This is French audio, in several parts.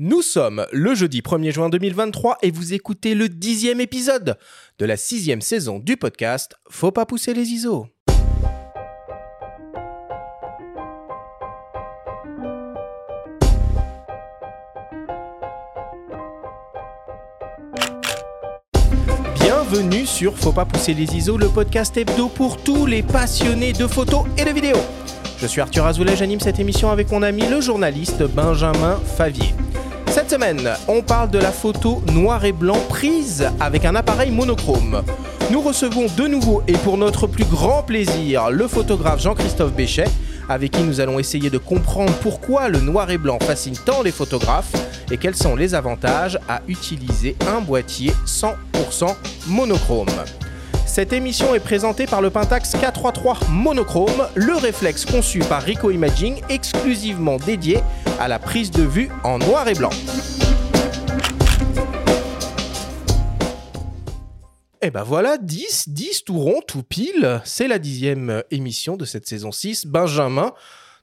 Nous sommes le jeudi 1er juin 2023 et vous écoutez le dixième épisode de la sixième saison du podcast Faut pas pousser les ISO. Bienvenue sur Faut pas pousser les ISO, le podcast hebdo pour tous les passionnés de photos et de vidéos. Je suis Arthur Azoulay, j'anime cette émission avec mon ami le journaliste Benjamin Favier. Cette semaine, on parle de la photo noir et blanc prise avec un appareil monochrome. Nous recevons de nouveau et pour notre plus grand plaisir le photographe Jean-Christophe Béchet, avec qui nous allons essayer de comprendre pourquoi le noir et blanc fascine tant les photographes et quels sont les avantages à utiliser un boîtier 100% monochrome. Cette émission est présentée par le Pentax K33 monochrome, le réflexe conçu par Ricoh Imaging exclusivement dédié à la prise de vue en noir et blanc. Et ben voilà, 10, 10 tout rond, tout pile. C'est la dixième émission de cette saison 6. Benjamin,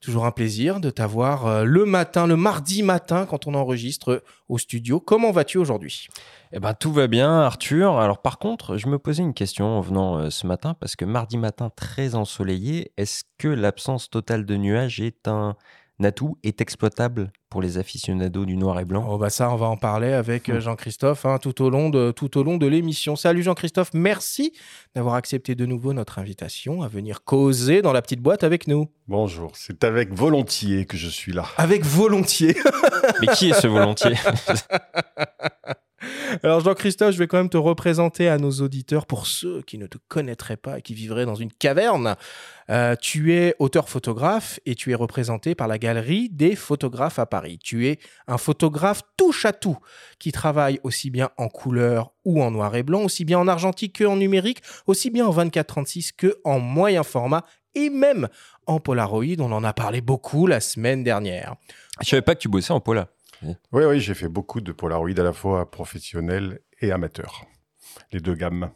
toujours un plaisir de t'avoir euh, le matin, le mardi matin, quand on enregistre au studio. Comment vas-tu aujourd'hui? Eh ben, tout va bien, Arthur. Alors, par contre, je me posais une question en venant euh, ce matin, parce que mardi matin très ensoleillé, est-ce que l'absence totale de nuages est un atout, est exploitable pour les aficionados du noir et blanc? Oh bah ça, on va en parler avec euh, Jean-Christophe hein, tout au long de tout au long de l'émission. Salut Jean-Christophe, merci d'avoir accepté de nouveau notre invitation à venir causer dans la petite boîte avec nous. Bonjour, c'est avec volontiers que je suis là. Avec volontiers. Mais qui est ce volontiers Alors Jean-Christophe, je vais quand même te représenter à nos auditeurs pour ceux qui ne te connaîtraient pas et qui vivraient dans une caverne. Euh, tu es auteur-photographe et tu es représenté par la Galerie des photographes à Paris. Tu es un photographe touche à tout qui travaille aussi bien en couleur ou en noir et blanc, aussi bien en argentique qu'en numérique, aussi bien en 24-36 que en moyen format et même en Polaroid. On en a parlé beaucoup la semaine dernière. Je savais pas que tu bossais en Pola. Oui, oui, j'ai fait beaucoup de Polaroid à la fois professionnel et amateur. Les deux gammes.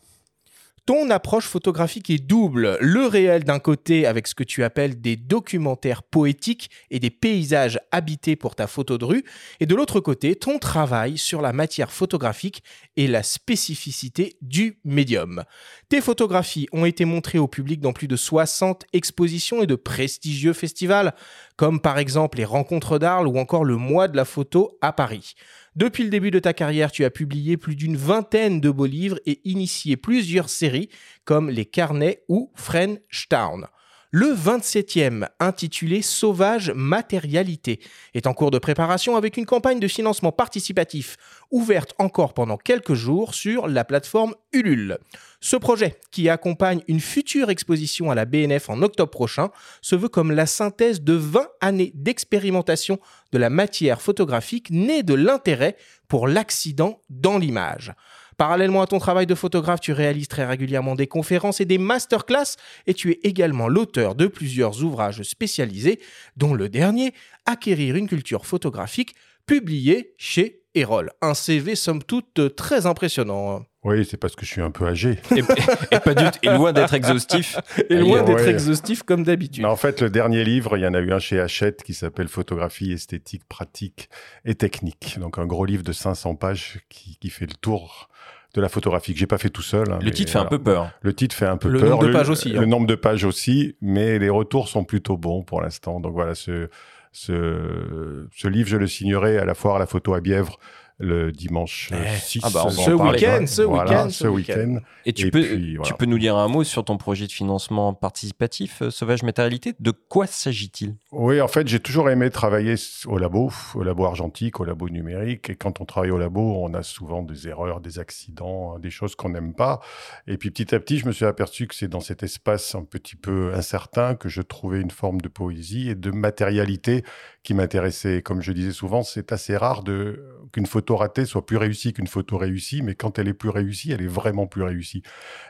Ton approche photographique est double. Le réel d'un côté avec ce que tu appelles des documentaires poétiques et des paysages habités pour ta photo de rue. Et de l'autre côté, ton travail sur la matière photographique et la spécificité du médium. Tes photographies ont été montrées au public dans plus de 60 expositions et de prestigieux festivals, comme par exemple les Rencontres d'Arles ou encore le Mois de la photo à Paris. Depuis le début de ta carrière, tu as publié plus d'une vingtaine de beaux livres et initié plusieurs séries comme Les Carnets ou Frenchtown. Le 27e, intitulé Sauvage Matérialité, est en cours de préparation avec une campagne de financement participatif ouverte encore pendant quelques jours sur la plateforme Ulule. Ce projet, qui accompagne une future exposition à la BNF en octobre prochain, se veut comme la synthèse de 20 années d'expérimentation de la matière photographique née de l'intérêt pour l'accident dans l'image. Parallèlement à ton travail de photographe, tu réalises très régulièrement des conférences et des masterclass et tu es également l'auteur de plusieurs ouvrages spécialisés, dont le dernier, Acquérir une culture photographique, publié chez Erol. Un CV somme toute très impressionnant. Oui, c'est parce que je suis un peu âgé. et, pas du et loin d'être exhaustif. Et loin d'être exhaustif comme d'habitude. En fait, le dernier livre, il y en a eu un chez Hachette qui s'appelle Photographie esthétique, pratique et technique. Donc un gros livre de 500 pages qui, qui fait le tour de la photographie que j'ai pas fait tout seul. Hein, le titre fait un peu peur. Le titre fait un peu peur. Le nombre de pages aussi. Le hein. nombre de pages aussi, mais les retours sont plutôt bons pour l'instant. Donc voilà, ce, ce, ce livre, je le signerai à la foire à la photo à Bièvre le dimanche 6 eh. ah bah, ce week-end, ce week-end, ce week-end. Et tu peux, tu peux nous dire un mot sur ton projet de financement participatif, euh, Sauvage Matérialité. De quoi s'agit-il? Oui, en fait, j'ai toujours aimé travailler au labo, au labo argentique, au labo numérique. Et quand on travaille au labo, on a souvent des erreurs, des accidents, des choses qu'on n'aime pas. Et puis petit à petit, je me suis aperçu que c'est dans cet espace un petit peu incertain que je trouvais une forme de poésie et de matérialité qui m'intéressait. Comme je disais souvent, c'est assez rare de qu'une photo ratée soit plus réussie qu'une photo réussie, mais quand elle est plus réussie, elle est vraiment plus réussie.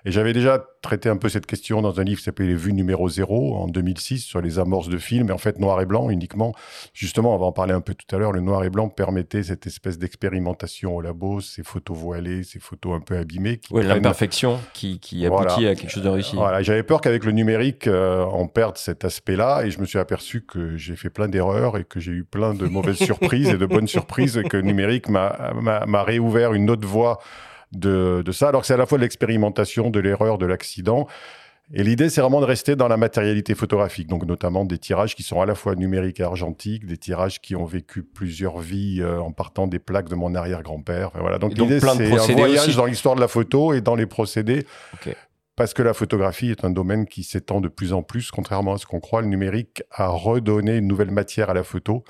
Et j'avais déjà traité un peu cette question dans un livre qui s'appelait Les vues numéro zéro en 2006 sur les amorces de films, et en fait noir et blanc uniquement. Justement, on va en parler un peu tout à l'heure, le noir et blanc permettait cette espèce d'expérimentation au labo, ces photos voilées, ces photos un peu abîmées. Oui, l'imperfection qui, qui aboutit à quelque chose de réussi. Voilà, j'avais peur qu'avec le numérique, euh, on perde cet aspect-là, et je me suis aperçu que j'ai fait plein d'erreurs et que j'ai eu plein de mauvaises surprises et de bonnes surprises, et que le numérique m'a réouvert une autre voie de, de ça. Alors que c'est à la fois de l'expérimentation, de l'erreur, de l'accident. Et l'idée, c'est vraiment de rester dans la matérialité photographique, donc notamment des tirages qui sont à la fois numériques et argentiques, des tirages qui ont vécu plusieurs vies euh, en partant des plaques de mon arrière-grand-père. voilà. Donc l'idée, c'est un voyage dans l'histoire de la photo et dans les procédés. Parce que la photographie est un domaine qui s'étend de plus en plus, contrairement à ce qu'on croit, le numérique a redonné une nouvelle matière à la photo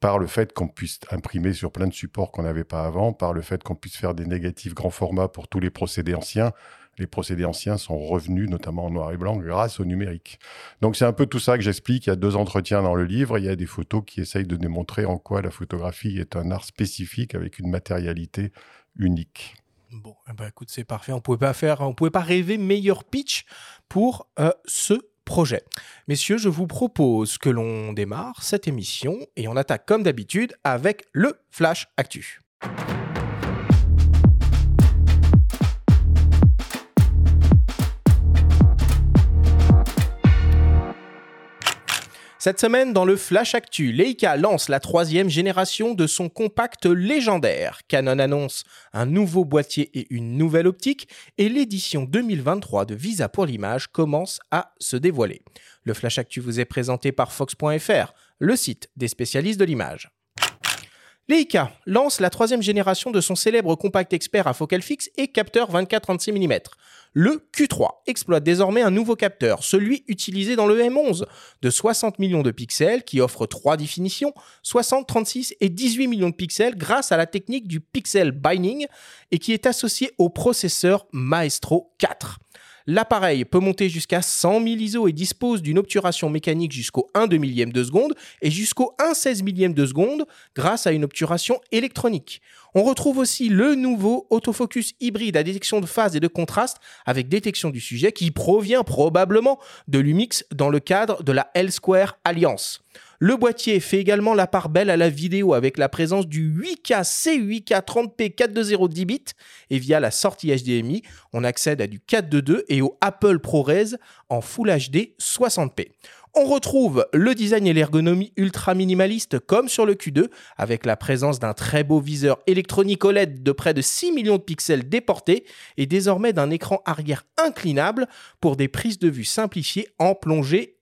par le fait qu'on puisse imprimer sur plein de supports qu'on n'avait pas avant, par le fait qu'on puisse faire des négatifs grand format pour tous les procédés anciens. Les procédés anciens sont revenus, notamment en noir et blanc, grâce au numérique. Donc c'est un peu tout ça que j'explique. Il y a deux entretiens dans le livre. Il y a des photos qui essayent de démontrer en quoi la photographie est un art spécifique avec une matérialité unique. Bon, ben, écoute, c'est parfait. On pouvait pas faire, on pouvait pas rêver meilleur pitch pour euh, ce projet. Messieurs, je vous propose que l'on démarre cette émission et on attaque comme d'habitude avec le Flash Actu. Cette semaine, dans le Flash Actu, Leica lance la troisième génération de son compact légendaire. Canon annonce un nouveau boîtier et une nouvelle optique, et l'édition 2023 de Visa pour l'image commence à se dévoiler. Le Flash Actu vous est présenté par Fox.fr, le site des spécialistes de l'image. Leica lance la troisième génération de son célèbre compact expert à focale fixe et capteur 24-36 mm. Le Q3 exploite désormais un nouveau capteur, celui utilisé dans le M11, de 60 millions de pixels qui offre trois définitions, 60, 36 et 18 millions de pixels grâce à la technique du pixel binding et qui est associé au processeur Maestro 4. L'appareil peut monter jusqu'à 100 000 ISO et dispose d'une obturation mécanique jusqu'au 1 2 millième de seconde et jusqu'au 1 16 millième de seconde grâce à une obturation électronique. On retrouve aussi le nouveau autofocus hybride à détection de phase et de contraste avec détection du sujet qui provient probablement de l'Umix dans le cadre de la L-Square Alliance. Le boîtier fait également la part belle à la vidéo avec la présence du 8K C8K 30p 420 10 bits et via la sortie HDMI, on accède à du 422 et au Apple ProRes en Full HD 60p. On retrouve le design et l'ergonomie ultra minimaliste comme sur le Q2 avec la présence d'un très beau viseur électronique OLED de près de 6 millions de pixels déportés et désormais d'un écran arrière inclinable pour des prises de vue simplifiées en plongée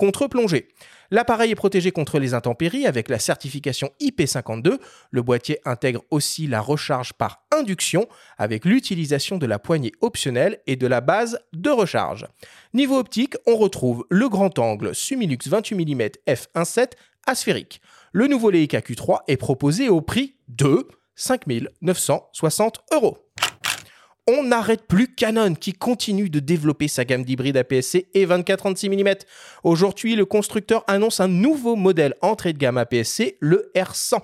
contre-plongée. L'appareil est protégé contre les intempéries avec la certification IP52. Le boîtier intègre aussi la recharge par induction avec l'utilisation de la poignée optionnelle et de la base de recharge. Niveau optique, on retrouve le grand angle Sumilux 28 mm f1.7 asphérique. Le nouveau Leica Q3 est proposé au prix de 5960 euros on n'arrête plus Canon qui continue de développer sa gamme d'hybrides APS-C et 24-36 mm. Aujourd'hui, le constructeur annonce un nouveau modèle entrée de gamme APS-C, le R100.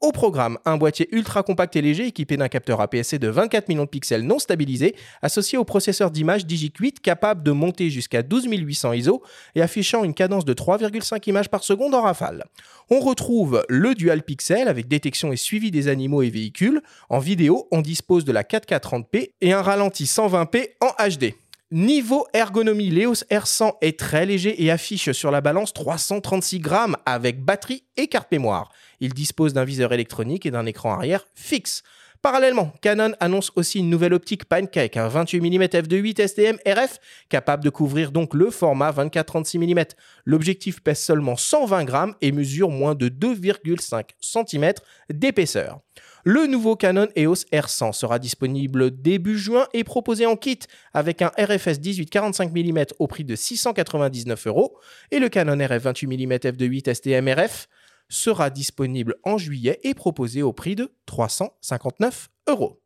Au programme, un boîtier ultra compact et léger équipé d'un capteur APS-C de 24 millions de pixels non stabilisé, associé au processeur d'image Digic8 capable de monter jusqu'à 12800 ISO et affichant une cadence de 3,5 images par seconde en rafale. On retrouve le dual pixel avec détection et suivi des animaux et véhicules. En vidéo, on dispose de la 4K 30p et un ralenti 120p en HD. Niveau ergonomie, l'EOS R100 est très léger et affiche sur la balance 336 grammes avec batterie et carte mémoire. Il dispose d'un viseur électronique et d'un écran arrière fixe. Parallèlement, Canon annonce aussi une nouvelle optique Pancake, un 28 mm f2.8 STM RF, capable de couvrir donc le format 24-36 mm. L'objectif pèse seulement 120 grammes et mesure moins de 2,5 cm d'épaisseur. Le nouveau Canon EOS R100 sera disponible début juin et proposé en kit avec un RFS 18 45 mm au prix de 699 euros et le Canon RF 28 mm f2.8 STM RF sera disponible en juillet et proposé au prix de 359 euros.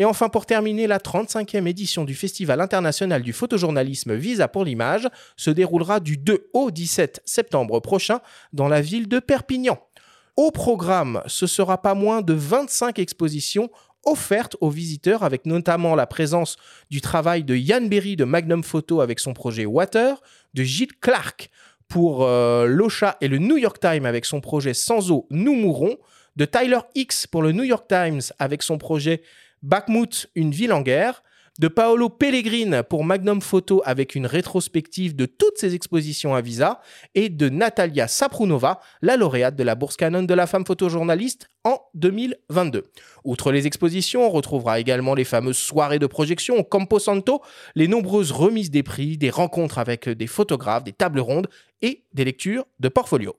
Et enfin, pour terminer, la 35e édition du Festival international du photojournalisme Visa pour l'image se déroulera du 2 au 17 septembre prochain dans la ville de Perpignan. Au programme, ce sera pas moins de 25 expositions offertes aux visiteurs, avec notamment la présence du travail de Yann Berry de Magnum Photo avec son projet Water, de Gilles Clark pour euh, l'Ocha et le New York Times avec son projet Sans eau, nous mourrons, de Tyler X pour le New York Times avec son projet Bakhmut, une ville en guerre, de Paolo Pellegrin pour Magnum Photo avec une rétrospective de toutes ses expositions à Visa, et de Natalia Saprunova, la lauréate de la bourse Canon de la femme photojournaliste en 2022. Outre les expositions, on retrouvera également les fameuses soirées de projection au Campo Santo, les nombreuses remises des prix, des rencontres avec des photographes, des tables rondes et des lectures de portfolio.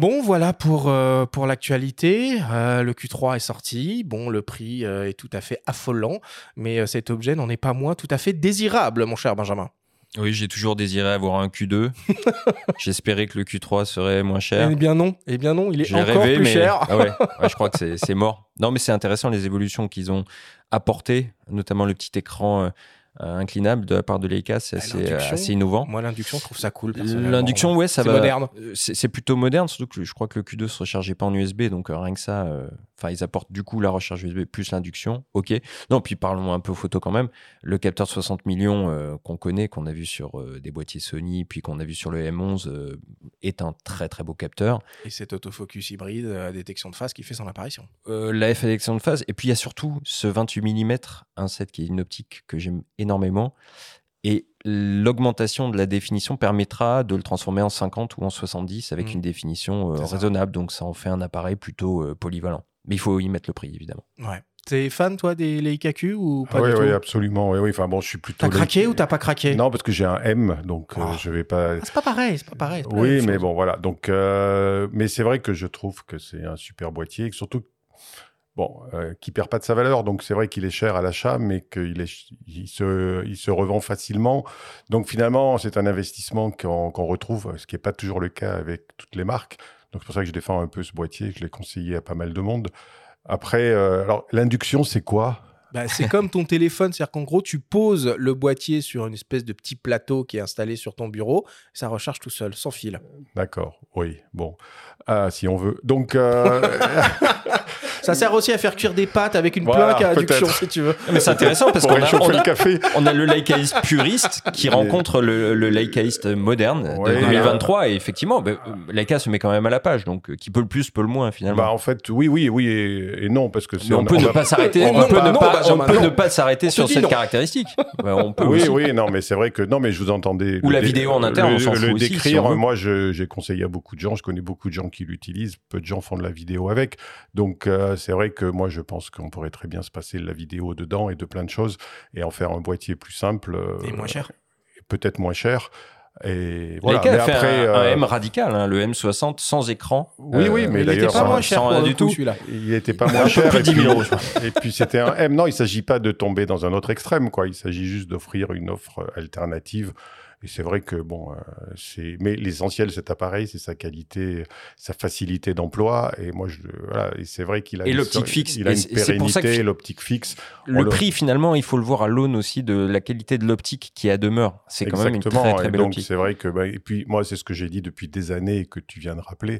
Bon, voilà pour, euh, l'actualité. Euh, le Q3 est sorti. Bon, le prix euh, est tout à fait affolant, mais cet objet n'en est pas moins tout à fait désirable, mon cher Benjamin. Oui, j'ai toujours désiré avoir un Q2. J'espérais que le Q3 serait moins cher. Eh bien non, eh bien non, il est encore plus cher. Ah ouais, je crois que c'est mort. Non, mais c'est intéressant les évolutions qu'ils ont apportées, notamment le petit écran euh, inclinable de la part de Leica, c'est assez, assez, innovant. Moi, l'induction, je trouve ça cool. L'induction, ouais, ça va. C'est moderne. Euh, c'est plutôt moderne, surtout que je crois que le Q2 se rechargeait pas en USB, donc euh, rien que ça, enfin, ils apportent du coup la recharge USB plus l'induction. Ok. Non, puis parlons un peu photo quand même. Le capteur de 60 millions qu'on connaît, qu'on a vu sur des boîtiers Sony, puis qu'on a vu sur le M11, est un très très beau capteur. Et cet autofocus hybride à détection de phase qui fait son apparition. la F à détection de phase. Et puis il y a surtout ce 28 mm 1.7 qui est une optique que j'aime énormément. Et l'augmentation de la définition permettra de le transformer en 50 ou en 70 avec mmh. une définition euh, raisonnable. Donc ça en fait un appareil plutôt euh, polyvalent. Mais il faut y mettre le prix, évidemment. Ouais. T'es fan, toi, des Leica Q ou pas Oui, oui, absolument. Oui, oui. Enfin, bon, je suis plutôt. T'as craqué ou t'as pas craqué? Non, parce que j'ai un M, donc euh, ah. je vais pas. Ah, c'est pas pareil, c'est pas pareil. oui, mais bon, voilà. Donc, mais c'est vrai que je trouve que c'est un super boîtier, et surtout bon, euh, qui perd pas de sa valeur. Donc c'est vrai qu'il est cher à l'achat, mais qu'il est, il se, il se revend facilement. Donc finalement, c'est un investissement qu'on retrouve, ce qui n'est pas toujours le cas avec toutes les marques. Donc c'est pour ça que je défends un peu ce boîtier. Je l'ai conseillé à pas mal de monde. Après, euh, alors l'induction, c'est quoi? Bah, c'est comme ton téléphone, c'est-à-dire qu'en gros, tu poses le boîtier sur une espèce de petit plateau qui est installé sur ton bureau, ça recharge tout seul, sans fil. D'accord, oui, bon, ah, si on veut. Donc, euh, Ça sert aussi à faire cuire des pâtes avec une plaque à induction, si tu veux. Mais c'est intéressant parce qu'on a, on a, le café. on a le laïcaïste puriste qui rencontre le, le laïcaïste moderne de 2023. Et effectivement, bah, Leica se met quand même à la page. Donc, qui peut le plus, peut le moins, finalement. Bah, en fait, oui, oui, oui et, non. Parce que on, peut ne pas s'arrêter. On, peut ne pas, on peut ne pas s'arrêter sur cette caractéristique. Bah, on peut oui, oui, non, mais c'est vrai que. Non, mais je vous entendais. Ou la vidéo en interne, on. Le décrire, moi, j'ai conseillé à beaucoup de gens. Je connais beaucoup de gens qui l'utilisent. Peu de gens font de la vidéo avec. Donc, euh, c'est vrai que moi, je pense qu'on pourrait très bien se passer de la vidéo dedans et de plein de choses et en faire un boîtier plus simple. Euh, et moins cher. Peut-être moins cher. Et voilà. Mais après, un, euh, M radical, hein, le M60 sans écran. Oui, oui, mais d'ailleurs, pas moins cher du tout. Il n'était pas moins cher. Plus 10 000 euros. Et puis c'était un M. Non, il ne s'agit pas de tomber dans un autre extrême, quoi. Il s'agit juste d'offrir une offre alternative et c'est vrai que, bon, euh, c'est. Mais l'essentiel, cet appareil, c'est sa qualité, sa facilité d'emploi. Et moi, je, voilà, et c'est vrai qu'il a. Et l'optique fixe. Il a une pérennité, l'optique fixe. Le prix, finalement, il faut le voir à l'aune aussi de la qualité de l'optique qui a demeure. C'est quand même une très, très belle donc, C'est vrai que, bah, et puis, moi, c'est ce que j'ai dit depuis des années et que tu viens de rappeler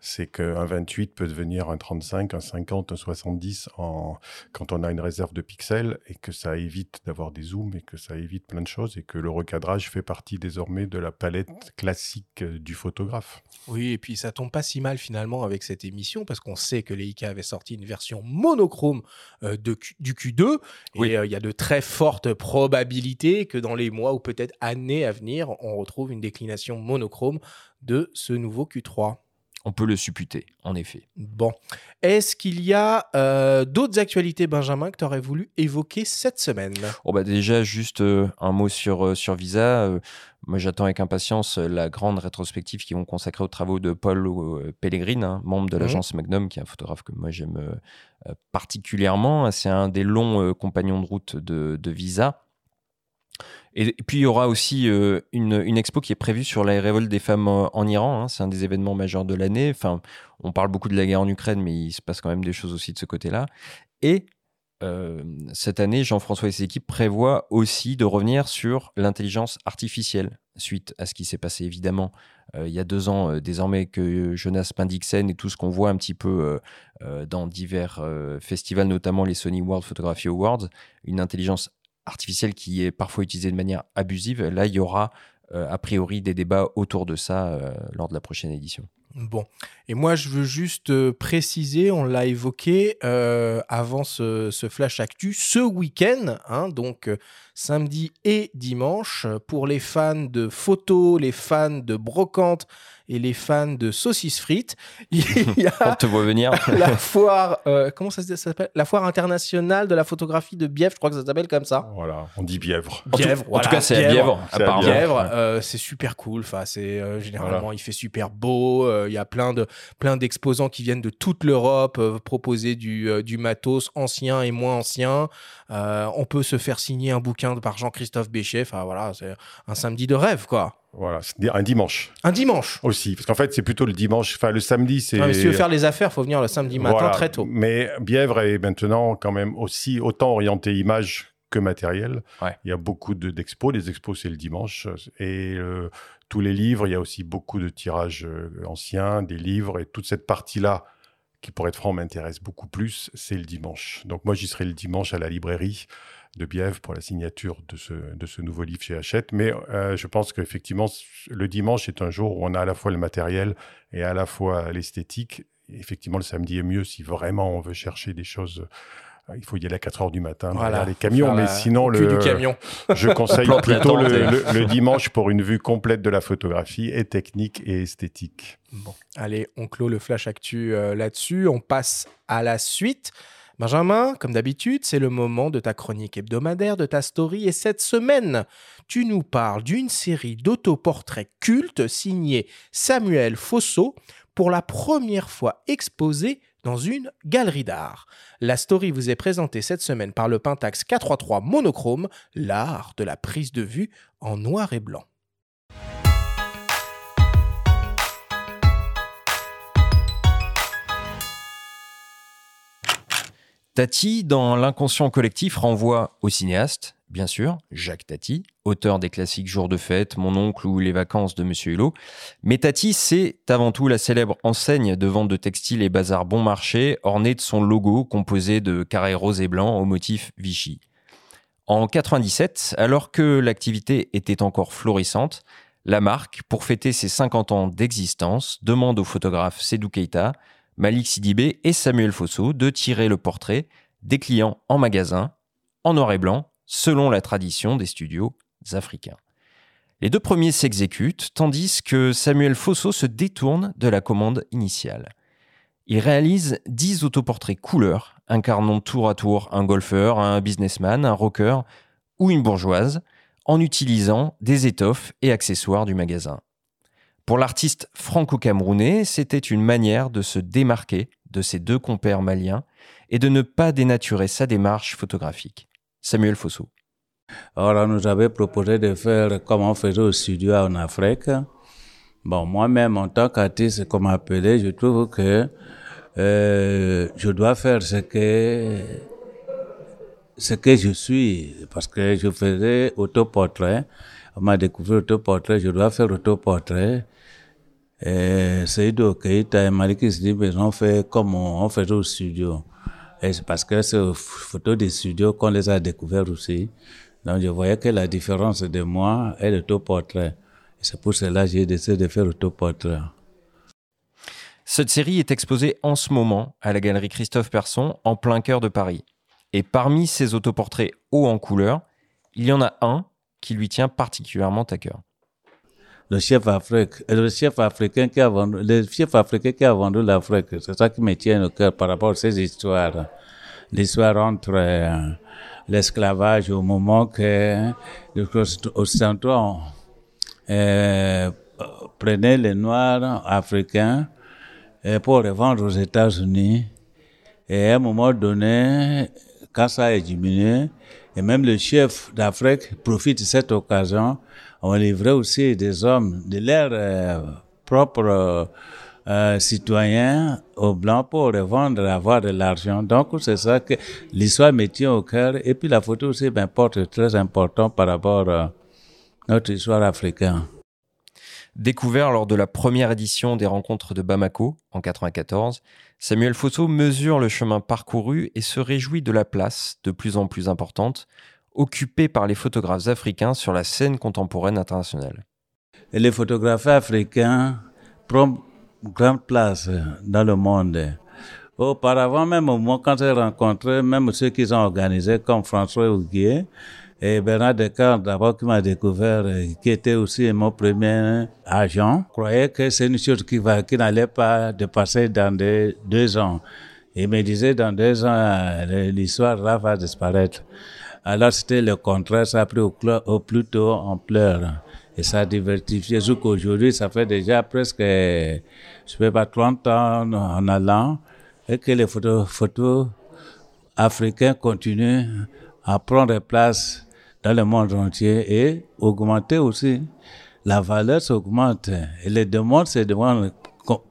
c'est qu'un 28 peut devenir un 35, un 50, un 70 en... quand on a une réserve de pixels et que ça évite d'avoir des zooms et que ça évite plein de choses et que le recadrage fait partie désormais de la palette classique euh, du photographe. Oui, et puis ça tombe pas si mal finalement avec cette émission parce qu'on sait que Leica avait sorti une version monochrome euh, de du Q2 et euh, il y a de très fortes probabilités que dans les mois ou peut-être années à venir, on retrouve une déclination monochrome de ce nouveau Q3. On peut le supputer, en effet. Bon. Est-ce qu'il y a euh, d'autres actualités, Benjamin, que tu aurais voulu évoquer cette semaine? Oh bah Déjà, juste euh, un mot sur, euh, sur Visa. moi, j'attends avec impatience la grande rétrospective qu'ils vont consacrer aux travaux de Paul Pellegrin, hein, membre de mhm. l'agence Magnum, qui est un photographe que moi j'aime particulièrement. C'est un des longs compagnons de route de, de Visa. Et, puis il y aura aussi euh, une, expo qui est prévue sur la révolte des femmes en, Iran. Hein. C'est un des événements majeurs de l'année. Enfin, on parle beaucoup de la guerre en Ukraine, mais il se passe quand même des choses aussi de ce côté-là. Et euh, cette année, Jean-François et ses équipes prévoient aussi de revenir sur l'intelligence artificielle, suite à ce qui s'est passé évidemment euh, il y a deux ans, désormais que Jonas Pendixen et tout ce qu'on voit un petit peu dans divers festivals, notamment les Sony World Photography Awards, une intelligence artificielle qui est parfois utilisée de manière abusive. Là, il y aura a priori des débats autour de ça lors de la prochaine édition. Bon, et moi je veux juste euh, préciser, on l'a évoqué euh, avant ce, flash actu, ce week-end, hein, donc euh, samedi et dimanche, pour les fans de photos, les fans de brocante et les fans de saucisses frites. Il y a On te voit venir. la foire, euh, comment ça s'appelle? La foire internationale de la photographie de Bièvre, je crois que ça s'appelle comme ça. Voilà, on dit Bièvre. Bièvre, en, tout, cas, c'est à Bièvre. Bièvre, euh, c'est super cool. Enfin, c'est euh, généralement, il fait super beau. Il y a plein de plein d'exposants qui viennent de toute l'Europe proposer du, du matos ancien et moins ancien. On peut se faire signer un bouquin par Jean-Christophe Béchet. Enfin voilà, c'est un samedi de rêve, quoi. Voilà, un dimanche. Un dimanche Aussi, parce qu'en fait, c'est plutôt le dimanche. Enfin, le samedi, c'est. si tu veux faire les affaires, faut venir le samedi matin très tôt. Mais Bièvre est maintenant quand même aussi autant orienté image que matériel. Il y a beaucoup d'expos. les expos, c'est le dimanche. Et euh, tous les livres, il y a aussi beaucoup de tirages euh, anciens, des livres. Et toute cette partie-là, qui pour être franc m'intéresse beaucoup plus, c'est le dimanche. Donc moi, j'y serai le dimanche à la librairie de Bièvre pour la signature de ce, de ce nouveau livre chez Hachette. Mais euh, je pense qu'effectivement, le dimanche est un jour où on a à la fois le matériel et à la fois l'esthétique. Effectivement, le samedi est mieux si vraiment on veut chercher des choses. Euh, il faut y aller à 4 heures du matin voilà, les camions, mais sinon le, du camion. je conseille plutôt le, le, dimanche pour une vue complète de la photographie et technique et esthétique. Bon, allez, on clôt le flash actu euh, là-dessus. On passe à la suite. Benjamin, comme d'habitude, c'est le moment de ta chronique hebdomadaire, de ta story, et cette semaine, tu nous parles d'une série d'autoportraits cultes signés Samuel Fosso pour la première fois exposée dans une galerie d'art. La story vous est présentée cette semaine par le Pentax 433 monochrome, l'art de la prise de vue en noir et blanc. Tati, dans l'inconscient collectif, renvoie au cinéaste, bien sûr, Jacques Tati, auteur des classiques Jour de fête, Mon oncle ou Les vacances de Monsieur Hulot. Mais Tati, c'est avant tout la célèbre enseigne de vente de textiles et bazar bon marché, ornée de son logo composé de carrés roses et blancs au motif Vichy. En 97, alors que l'activité était encore florissante, la marque, pour fêter ses 50 ans d'existence, demande au photographe Sedou Keita Malik Sidibé et Samuel Fosso de tirer le portrait des clients en magasin, en noir et blanc, selon la tradition des studios africains. Les deux premiers s'exécutent, tandis que Samuel Fosso se détourne de la commande initiale. Il réalise 10 autoportraits couleurs, incarnant tour à tour un golfeur, un businessman, un rocker ou une bourgeoise, en utilisant des étoffes et accessoires du magasin. Pour l'artiste franco-camerounais, c'était une manière de se démarquer de ses deux compères maliens et de ne pas dénaturer sa démarche photographique. Samuel Fosso. Alors, on nous avait proposé de faire comme on faisait au studio en Afrique. Bon, moi-même, en tant qu'artiste, comme appelé, je trouve que euh, je dois faire ce que ce que je suis, parce que je faisais autoportrait. On m'a découvert autoportrait, je dois faire autoportrait. Et Seydou Keita et Malik Sidibé ont fait comme on, fait au studio. Et c'est parce que c'est aux photos des studios qu'on les a découverts aussi. Donc je voyais que la différence de moi est le portrait. Et c'est pour cela que j'ai décidé de faire le portrait. Cette série est exposée en ce moment à la galerie Christophe Persson en plein cœur de Paris. Et parmi ces autoportraits hauts en couleur, il y en a un qui lui tient particulièrement à cœur le chef Afrique, le chef africain qui a vendu, le chef africain qui a vendu l'Afrique. C'est ça qui me tient au cœur par rapport à ces histoires. L'histoire entre euh, l'esclavage au moment que les Occidentaux euh, prenaient les Noirs africains euh, pour les vendre aux États-Unis. Et à un moment donné, quand ça a diminué, et même le chef d'Afrique profite de cette occasion on livrait aussi des hommes de leur euh, propre euh, citoyens aux blancs pour revendre, avoir de l'argent. Donc, c'est ça que l'histoire me tient au cœur. Et puis, la photo aussi m'importe très important par rapport à notre histoire africaine. Découvert lors de la première édition des rencontres de Bamako en 94, Samuel Fosso mesure le chemin parcouru et se réjouit de la place de plus en plus importante occupée par les photographes africains sur la scène contemporaine internationale. Les photographes africains prennent grande place dans le monde. Auparavant, même moi, quand j'ai rencontré même ceux qui ont organisé comme François Huguier, et Bernard Descartes, d'abord, qui m'a découvert, qui était aussi mon premier agent, croyait que c'est une chose qui n'allait pas dépasser dans deux ans. Il me disait, dans deux ans, euh, l'histoire là va disparaître. Alors c'était le contraire, ça a pris au, plus tôt ampleur. Et ça a diversifié jusqu'aujourd'hui, ça fait déjà presque, je sais pas, 30 ans en allant, et que les photos, photos africains continuent à prendre place dans le monde entier et augmenter aussi. La valeur s'augmente et les demandes se demandent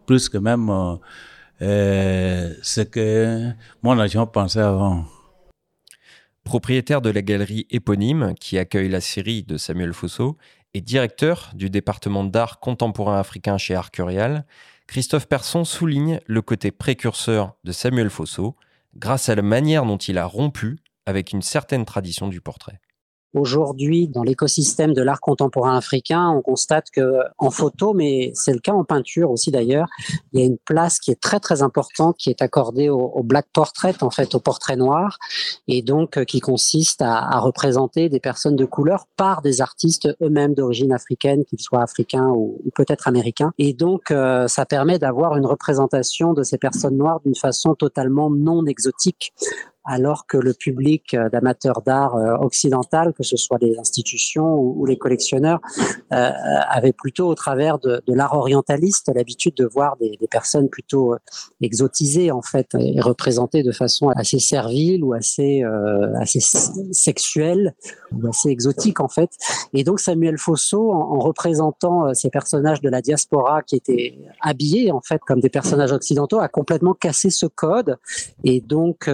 plus que même euh, ce que mon agent pensait avant. Propriétaire de la galerie éponyme qui accueille la série de Samuel Fosso et directeur du département d'art contemporain africain chez Arcurial, Christophe Persson souligne le côté précurseur de Samuel Fosso grâce à la manière dont il a rompu avec une certaine tradition du portrait. Aujourd'hui, dans l'écosystème de l'art contemporain africain, on constate que en photo, mais c'est le cas en peinture aussi d'ailleurs, il y a une place qui est très très importante qui est accordée au, black portrait, en fait, au portrait noir, et donc euh, qui consiste à, représenter des personnes de couleur par des artistes eux-mêmes d'origine africaine, qu'ils soient africains ou, peut-être américains. Et donc, euh, ça permet d'avoir une représentation de ces personnes noires d'une façon totalement non exotique alors que le public euh, d'amateurs d'art euh, occidental, que ce soit les institutions ou, les collectionneurs, euh, avait plutôt au travers de, l'art orientaliste l'habitude de voir des, personnes plutôt exotisées en fait et représentées de façon assez servile ou assez assez sexuelle ou assez exotique en fait. Et donc Samuel Fosso, en, en représentant ces personnages de la diaspora qui étaient habillés en fait comme des personnages occidentaux, a complètement cassé ce code et donc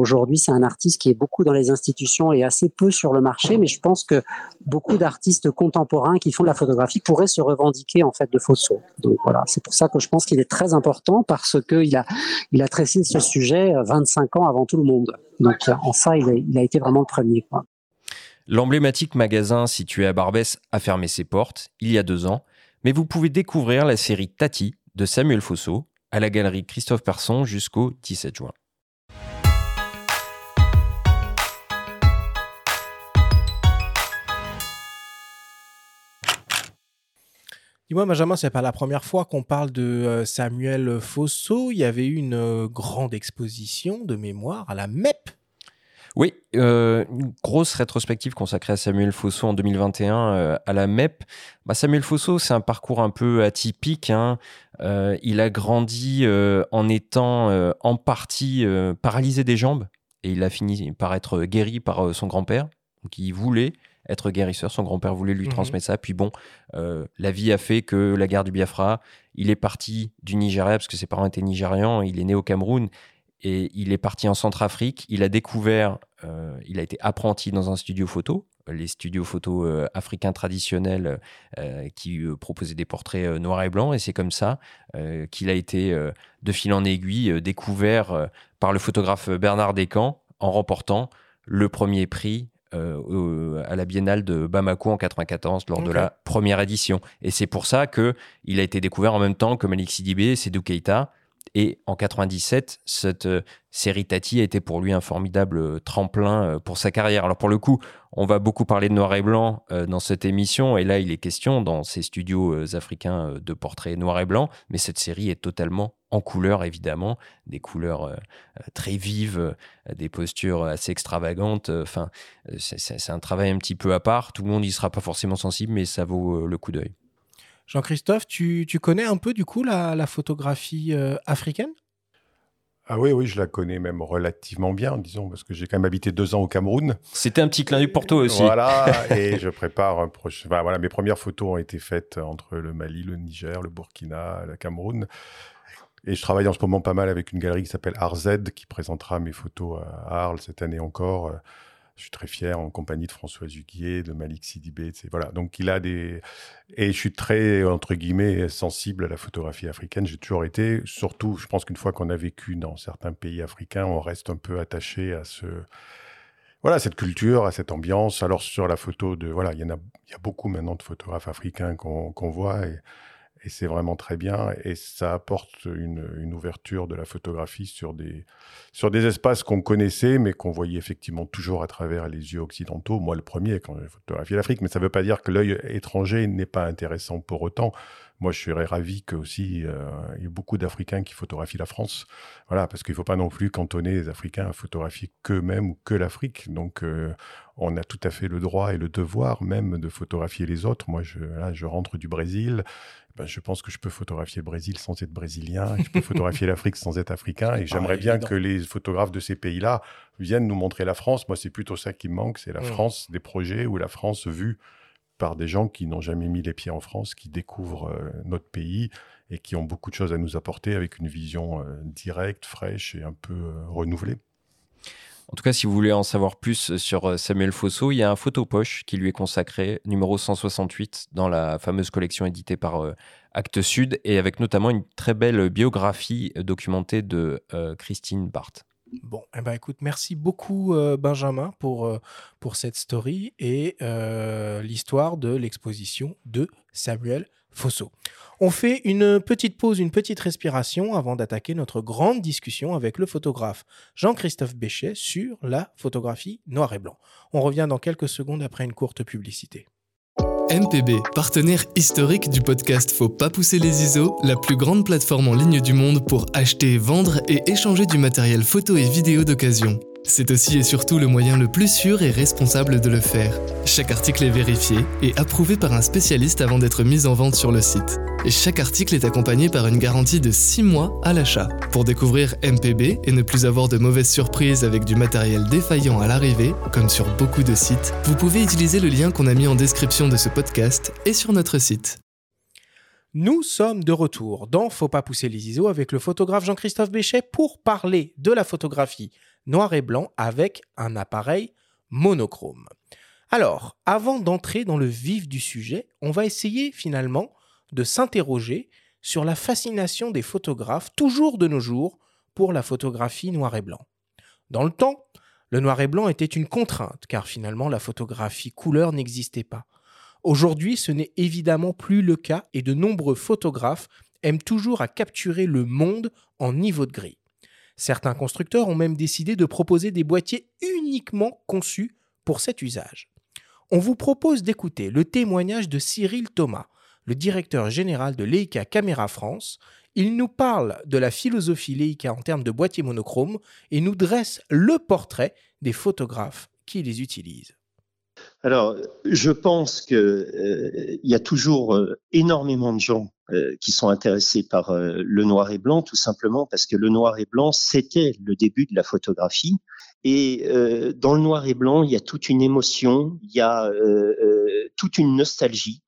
Aujourd'hui, c'est un artiste qui est beaucoup dans les institutions et assez peu sur le marché, mais je pense que beaucoup d'artistes contemporains qui font de la photographie pourraient se revendiquer en fait de Fosso. Donc voilà, c'est pour ça que je pense qu'il est très important parce qu'il a, il a ce sujet 25 ans avant tout le monde. Donc en ça, il a, été vraiment le premier. L'emblématique magasin situé à Barbès a fermé ses portes il y a deux ans, mais vous pouvez découvrir la série Tati de Samuel Fosso à la galerie Christophe Persson jusqu'au 17 juin. Dis-moi, Benjamin, c'est pas la première fois qu'on parle de euh, Samuel Fosso. Il y avait eu une euh, grande exposition de mémoire à la MEP. Oui, euh, une grosse rétrospective consacrée à Samuel Fosso en 2021 à la MEP. Bah, Samuel Fosso, c'est un parcours un peu atypique. Hein. il a grandi en étant en partie paralysé des jambes et il a fini par être guéri par son grand-père, qui voulait être guérisseur. Son grand-père voulait lui mhm. transmettre ça. Puis bon, euh, la vie a fait que la guerre du Biafra, il est parti du Nigeria parce que ses parents étaient nigérians. Il est né au Cameroun et il est parti en Centrafrique. Il a découvert, euh, il a été apprenti dans un studio photo, les studios photo euh, africains traditionnels qui proposaient des portraits noirs et blancs. Et c'est comme ça qu'il a été de fil en aiguille découvert par le photographe Bernard Descamps en remportant le premier prix euh, à la Biennale de Bamako en 94 lors de la première édition. Et c'est pour ça que il a été découvert en même temps que Malik Sidibé, Sedou Keita. Et en 97, cette euh, série Tati a été pour lui un formidable euh, tremplin pour sa carrière. Alors pour le coup, on va beaucoup parler de noir et blanc dans cette émission, et là il est question dans ces studios africains de portraits noir et blanc, mais cette série est totalement en couleur évidemment, des couleurs euh, euh, très vives, euh, des postures assez extravagantes. Enfin, c'est un travail un petit peu à part. Tout le monde n'y sera pas forcément sensible, mais ça vaut le coup d'œil. Jean-Christophe, tu, connais un peu du coup la, photographie africaine? Ah oui, oui, je la connais même relativement bien, disons, parce que j'ai quand même habité deux ans au Cameroun. C'était un petit clin d'œil pour toi aussi. Voilà, et je prépare un prochain. voilà, mes premières photos ont été faites entre le Mali, le Niger, le Burkina, le Cameroun. Et je travaille en ce moment pas mal avec une galerie qui s'appelle RZ, qui présentera mes photos à Arles cette année encore. Je suis très fier en compagnie de François Huguier, de Malik Sidibé. Voilà. Donc, il a des. Et je suis très, entre guillemets, sensible à la photographie africaine. J'ai toujours été. Surtout, je pense qu'une fois qu'on a vécu dans certains pays africains, on reste un peu attaché à ce. Voilà, cette culture, à cette ambiance. Alors, sur la photo de. Voilà, il y en a, il y a beaucoup maintenant de photographes africains qu'on voit. Et et c'est vraiment très bien et ça apporte une, une, ouverture de la photographie sur des, sur des espaces qu'on connaissait mais qu'on voyait effectivement toujours à travers les yeux occidentaux. Moi le premier quand j'ai photographié l'Afrique, mais ça ne veut pas dire que l'œil étranger n'est pas intéressant pour autant. Moi, je serais ravi que aussi euh, il y ait beaucoup d'Africains qui photographient la France. Voilà, parce qu'il ne faut pas non plus cantonner les Africains à photographier qu'eux-mêmes ou que l'Afrique. Donc, euh, on a tout à fait le droit et le devoir même de photographier les autres. Moi, je, là, je rentre du Brésil. Ben, je pense que je peux photographier le Brésil sans être brésilien. Je peux photographier l'Afrique sans être africain. Et j'aimerais bien que les photographes de ces pays-là viennent nous montrer la France. Moi, c'est plutôt ça qui me manque, c'est la mmh. France des projets ou la France vue par des gens qui n'ont jamais mis les pieds en France, qui découvrent euh, notre pays et qui ont beaucoup de choses à nous apporter avec une vision euh, directe, fraîche et un peu euh, renouvelée. En tout cas, si vous voulez en savoir plus sur Samuel Fosso, il y a un photopoche qui lui est consacré, numéro 168, dans la fameuse collection éditée par Actes Sud, et avec notamment une très belle biographie documentée de Christine Barthes. Bon, eh ben écoute, merci beaucoup euh, Benjamin pour, euh, pour cette story et euh, l'histoire de l'exposition de Samuel Fosso. On fait une petite pause, une petite respiration avant d'attaquer notre grande discussion avec le photographe Jean-Christophe Béchet sur la photographie noir et blanc. On revient dans quelques secondes après une courte publicité. MPB, partenaire historique du podcast Faut pas pousser les ISO, la plus grande plateforme en ligne du monde pour acheter, vendre et échanger du matériel photo et vidéo d'occasion. C'est aussi et surtout le moyen le plus sûr et responsable de le faire. Chaque article est vérifié et approuvé par un spécialiste avant d'être mis en vente sur le site. Et chaque article est accompagné par une garantie de 6 mois à l'achat. Pour découvrir MPB et ne plus avoir de mauvaises surprises avec du matériel défaillant à l'arrivée, comme sur beaucoup de sites, vous pouvez utiliser le lien qu'on a mis en description de ce podcast et sur notre site. Nous sommes de retour dans Faut pas pousser les ISO avec le photographe Jean-Christophe Béchet pour parler de la photographie noir et blanc avec un appareil monochrome. Alors, avant d'entrer dans le vif du sujet, on va essayer finalement de s'interroger sur la fascination des photographes, toujours de nos jours, pour la photographie noir et blanc. Dans le temps, le noir et blanc était une contrainte, car finalement la photographie couleur n'existait pas. Aujourd'hui, ce n'est évidemment plus le cas et de nombreux photographes aiment toujours à capturer le monde en niveau de gris. Certains constructeurs ont même décidé de proposer des boîtiers uniquement conçus pour cet usage. On vous propose d'écouter le témoignage de Cyril Thomas, le directeur général de Leica Caméra France. Il nous parle de la philosophie Leica en termes de boîtiers monochrome et nous dresse le portrait des photographes qui les utilisent. Alors, je pense qu'il euh, y a toujours euh, énormément de gens euh, qui sont intéressés par le noir et blanc, tout simplement parce que le noir et blanc, c'était le début de la photographie. Et dans le noir et blanc, il y a toute une émotion, il y a toute une nostalgie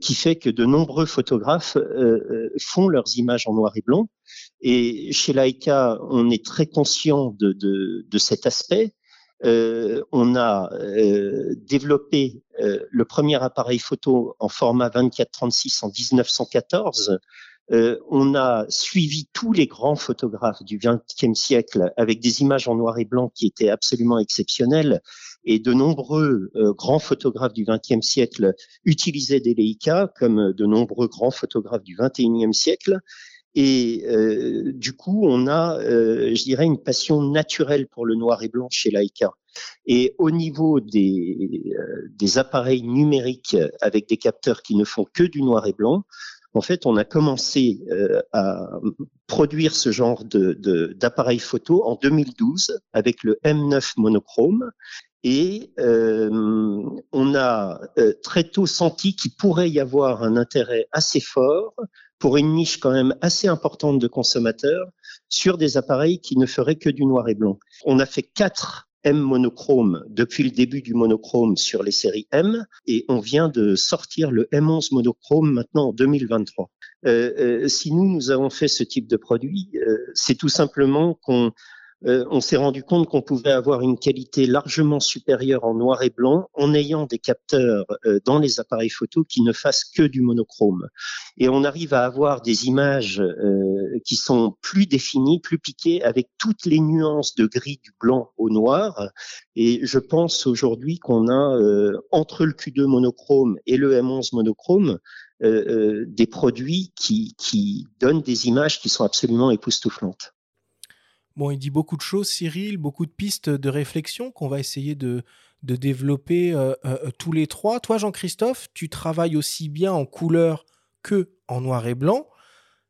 qui fait que de nombreux photographes font leurs images en noir et blanc. Et chez Leica, on est très conscient de cet aspect euh, on a euh, développé euh, le premier appareil photo en format 24-36 en 1914. on a suivi tous les grands photographes du XXe siècle avec des images en noir et blanc qui étaient absolument exceptionnelles. Et de nombreux grands photographes du XXe siècle utilisaient des Leica, comme de nombreux grands photographes du XXIe siècle. Et euh, du coup, on a, euh, je dirais, une passion naturelle pour le noir et blanc chez Leica. Et au niveau des, euh, appareils numériques avec des capteurs qui ne font que du noir et blanc, en fait, on a commencé à produire ce genre d'appareil de, photo en 2012 avec le M9 monochrome. Et on a très tôt senti qu'il pourrait y avoir un intérêt assez fort pour une niche quand même assez importante de consommateurs sur des appareils qui ne feraient que du noir et blanc. On a fait quatre M monochrome depuis le début du monochrome sur les séries M et on vient de sortir le M11 monochrome maintenant en 2023. Euh, euh, si nous, nous avons fait ce type de produit, euh, c'est tout simplement qu'on euh, on s'est rendu compte qu'on pouvait avoir une qualité largement supérieure en noir et blanc en ayant des capteurs euh, dans les appareils photo qui ne fassent que du monochrome. Et on arrive à avoir des images euh, qui sont plus définies, plus piquées, avec toutes les nuances de gris du blanc au noir. Et je pense aujourd'hui qu'on a entre le Q2 monochrome et le M11 monochrome des produits qui, qui donnent des images qui sont absolument époustouflantes. Bon, il dit beaucoup de choses, Cyril, beaucoup de pistes de réflexion qu'on va essayer de, de développer euh, euh, euh, tous les trois. Toi, Jean-Christophe, tu travailles aussi bien en couleur que en noir et blanc.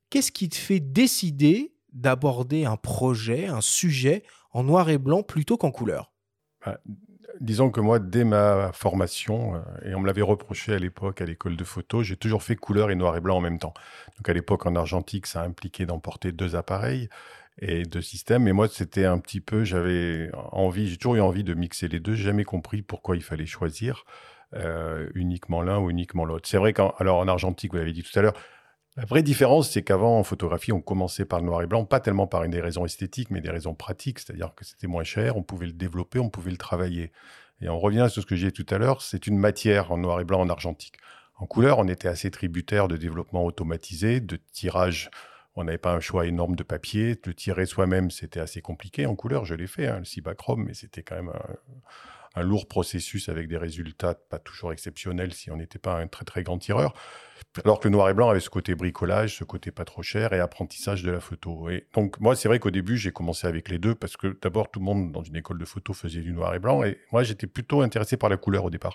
Qu'est-ce qui te fait décider d'aborder un projet, un sujet en noir et blanc plutôt qu'en couleur? Bah, Disons que moi, dès ma formation, et on me l'avait reproché à l'époque à l'école de photo, j'ai toujours fait couleur et noir et blanc en même temps. Donc à l'époque, en argentique, ça impliquait d'emporter deux appareils et de systèmes. Et moi, c'était un petit peu, j'avais envie, j'ai toujours eu envie de mixer les deux. J'ai jamais compris pourquoi il fallait choisir euh, uniquement l'un ou uniquement l'autre. C'est vrai qu'en alors en argentique, vous l'avez dit tout à l'heure, la vraie différence, c'est qu'avant, en photographie, on commençait par le noir et blanc, pas tellement par des raisons esthétiques, mais des raisons pratiques, c'est-à-dire que c'était moins cher, on pouvait le développer, on pouvait le travailler. Et on revient sur ce que j'ai dit tout à l'heure, c'est une matière en noir et blanc en argentique. En couleur, on était assez tributaire de développement automatisé, de tirage on n'avait pas un choix énorme de papier. Le tirer soi-même, c'était assez compliqué. En couleur, je l'ai fait, hein, le Cibachrome, mais c'était quand même un, lourd processus avec des résultats pas toujours exceptionnels si on n'était pas un très très grand tireur. Alors que le noir et blanc avait ce côté bricolage, ce côté pas trop cher et apprentissage de la photo. Et donc moi, c'est vrai qu'au début, j'ai commencé avec les deux parce que d'abord, tout le monde dans une école de photo faisait du noir et blanc et moi, j'étais plutôt intéressé par la couleur au départ.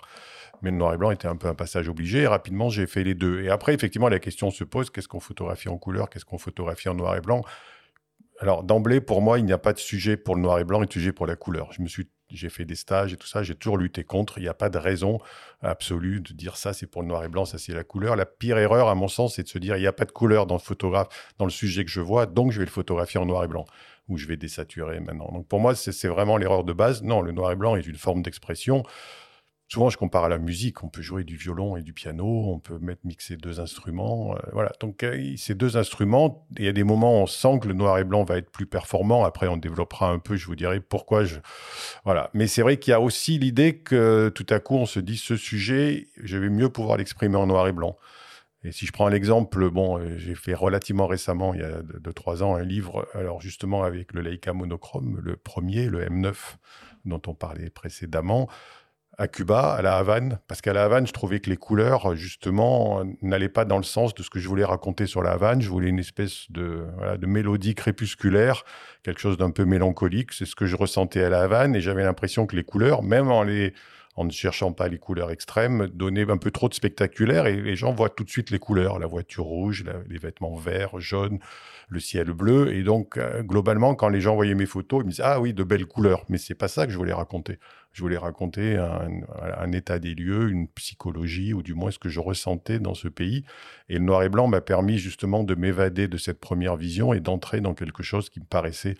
Mais le noir et blanc était un peu un passage obligé et rapidement, j'ai fait les deux. Et après, effectivement, la question se pose, qu'est-ce qu'on photographie en couleur, qu'est-ce qu'on photographie en noir et blanc? Alors d'emblée, pour moi, il n'y a pas de sujet pour le noir et blanc et de sujet pour la couleur. Je me suis j'ai fait des stages et tout ça, j'ai toujours lutté contre. Il n'y a pas de raison absolue de dire ça, c'est pour le noir et blanc, ça c'est la couleur. La pire erreur, à mon sens, c'est de se dire il n'y a pas de couleur dans le photographe, dans le sujet que je vois, donc je vais le photographier en noir et blanc ou je vais désaturer maintenant. Donc pour moi, c'est vraiment l'erreur de base. Non, le noir et blanc est une forme d'expression. Souvent, je compare à la musique. On peut jouer du violon et du piano. On peut mettre mixer deux instruments. Euh, voilà. Donc, euh, ces deux instruments, il y a des moments où on sent que le noir et blanc va être plus performant. Après, on développera un peu. Je vous dirai pourquoi. Je... Voilà. Mais c'est vrai qu'il y a aussi l'idée que tout à coup, on se dit ce sujet, je vais mieux pouvoir l'exprimer en noir et blanc. Et si je prends l'exemple, bon, euh, j'ai fait relativement récemment, il y a deux, trois ans, un livre, alors justement avec le Leica monochrome, le premier, le M9, dont on parlait précédemment à Cuba, à la Havane, parce qu'à la Havane, je trouvais que les couleurs, justement, n'allaient pas dans le sens de ce que je voulais raconter sur la Havane. Je voulais une espèce de, mélodie crépusculaire, quelque chose d'un peu mélancolique. C'est ce que je ressentais à la Havane, et j'avais l'impression que les couleurs, même en ne cherchant pas les couleurs extrêmes, donnaient un peu trop de spectaculaire et les gens voient tout de suite les couleurs, la voiture rouge, les vêtements verts, jaunes, le ciel bleu. Et donc, euh, globalement, quand les gens voyaient mes photos, ils me disaient Ah oui, de belles couleurs. Mais c'est pas ça que je voulais raconter. Je voulais raconter un, état des lieux, une psychologie, ou du moins ce que je ressentais dans ce pays. Et le noir et blanc m'a permis justement de m'évader de cette première vision et d'entrer dans quelque chose qui me paraissait,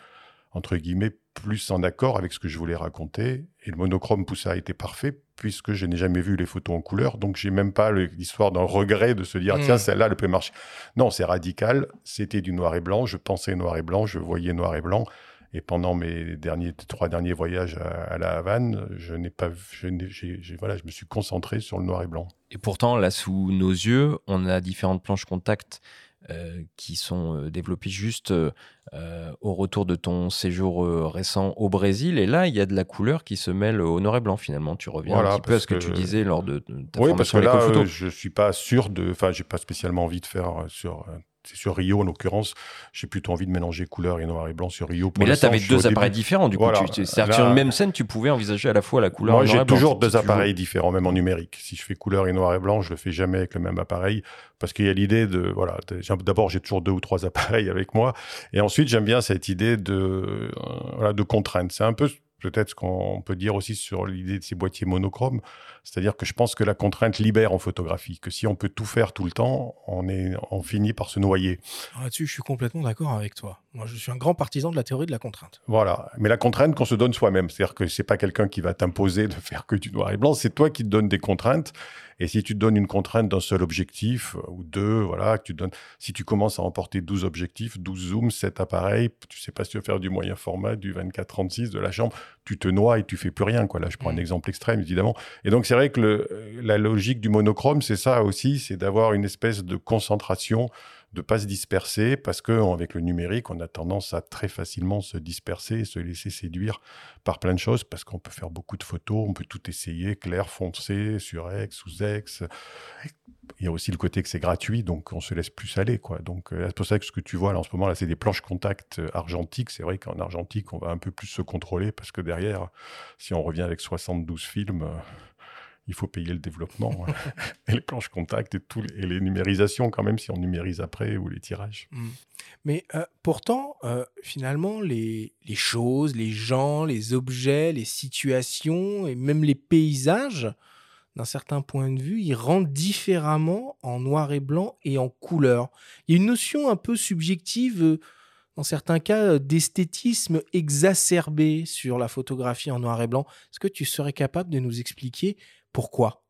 entre guillemets, plus en accord avec ce que je voulais raconter. Et le monochrome poussé a été parfait, puisque je n'ai jamais vu les photos en couleur. Donc, j'ai même pas l'histoire d'un regret de se dire, hmm. tiens, celle-là, elle peut marcher. Non, c'est radical. C'était du noir et blanc. Je pensais noir et blanc. Je voyais noir et blanc. Et pendant mes derniers, trois derniers voyages à, la Havane, je n'ai pas, je, voilà, je me suis concentré sur le noir et blanc. Et pourtant, là, sous nos yeux, on a différentes planches contact euh, qui sont euh, développées juste euh, au retour de ton séjour récent au Brésil. Et là, il y a de la couleur qui se mêle au noir et blanc finalement. Tu reviens un petit peu à ce que, tu disais lors de ta oui, parce que là, je suis pas sûr de, enfin, j'ai pas spécialement envie de faire sur sur Rio en l'occurrence. J'ai plutôt envie de mélanger couleur et noir et blanc sur Rio. mais là, tu avais deux appareils différents du coup. C'est-à-dire sur une même scène, tu pouvais envisager à la fois la couleur. Moi, j'ai toujours deux appareils différents, même en numérique. Si je fais couleur et noir et blanc, je le fais jamais avec le même appareil parce qu'il y a l'idée de voilà. D'abord, j'ai toujours deux ou trois appareils avec moi, et ensuite, j'aime bien cette idée de euh, voilà, de contrainte. C'est un peu peut-être ce qu'on peut dire aussi sur l'idée de ces boîtiers monochromes. C'est-à-dire que je pense que la contrainte libère en photographie, que si on peut tout faire tout le temps, on, est, on finit par se noyer. Ah, là-dessus, je suis complètement d'accord avec toi. Moi, je suis un grand partisan de la théorie de la contrainte. Voilà. Mais la contrainte qu'on se donne soi-même. C'est-à-dire que c'est pas quelqu'un qui va t'imposer de faire que du noir et blanc, c'est toi qui te donnes des contraintes. Et si tu te donnes une contrainte d'un seul objectif, euh, ou deux, voilà, que tu donnes, si tu commences à emporter 12 objectifs, 12 zooms, 7 appareils, tu sais pas si tu veux faire du moyen format, du 24-36, de la chambre, tu te noies et tu fais plus rien, quoi. Là, je prends un Mm. exemple extrême, évidemment. Et donc, c'est vrai que le, la logique du monochrome, c'est ça aussi, c'est d'avoir une espèce de concentration de pas se disperser parce que avec le numérique, on a tendance à très facilement se disperser et se laisser séduire par plein de choses parce qu'on peut faire beaucoup de photos, on peut tout essayer, clair, foncé, sur X, sous X. Il y a aussi le côté que c'est gratuit, donc on se laisse plus aller, quoi. Donc euh, c'est pour ça que ce que tu vois là en ce moment là, c'est des planches contact euh, argentiques. C'est vrai qu'en argentique, on va un peu plus se contrôler parce que derrière, si on revient avec 72 films. euh, il faut payer le développement et les planches contact et, tout, et les numérisations quand même si on numérise après ou les tirages. Mm. Mais euh, pourtant, euh, finalement, les, choses, les gens, les objets, les situations et même les paysages, d'un certain point de vue, ils rendent différemment en noir et blanc et en couleur. Il y a une notion un peu subjective, euh, dans certains cas, d'esthétisme exacerbé sur la photographie en noir et blanc. Est-ce que tu serais capable de nous expliquer pourquoi?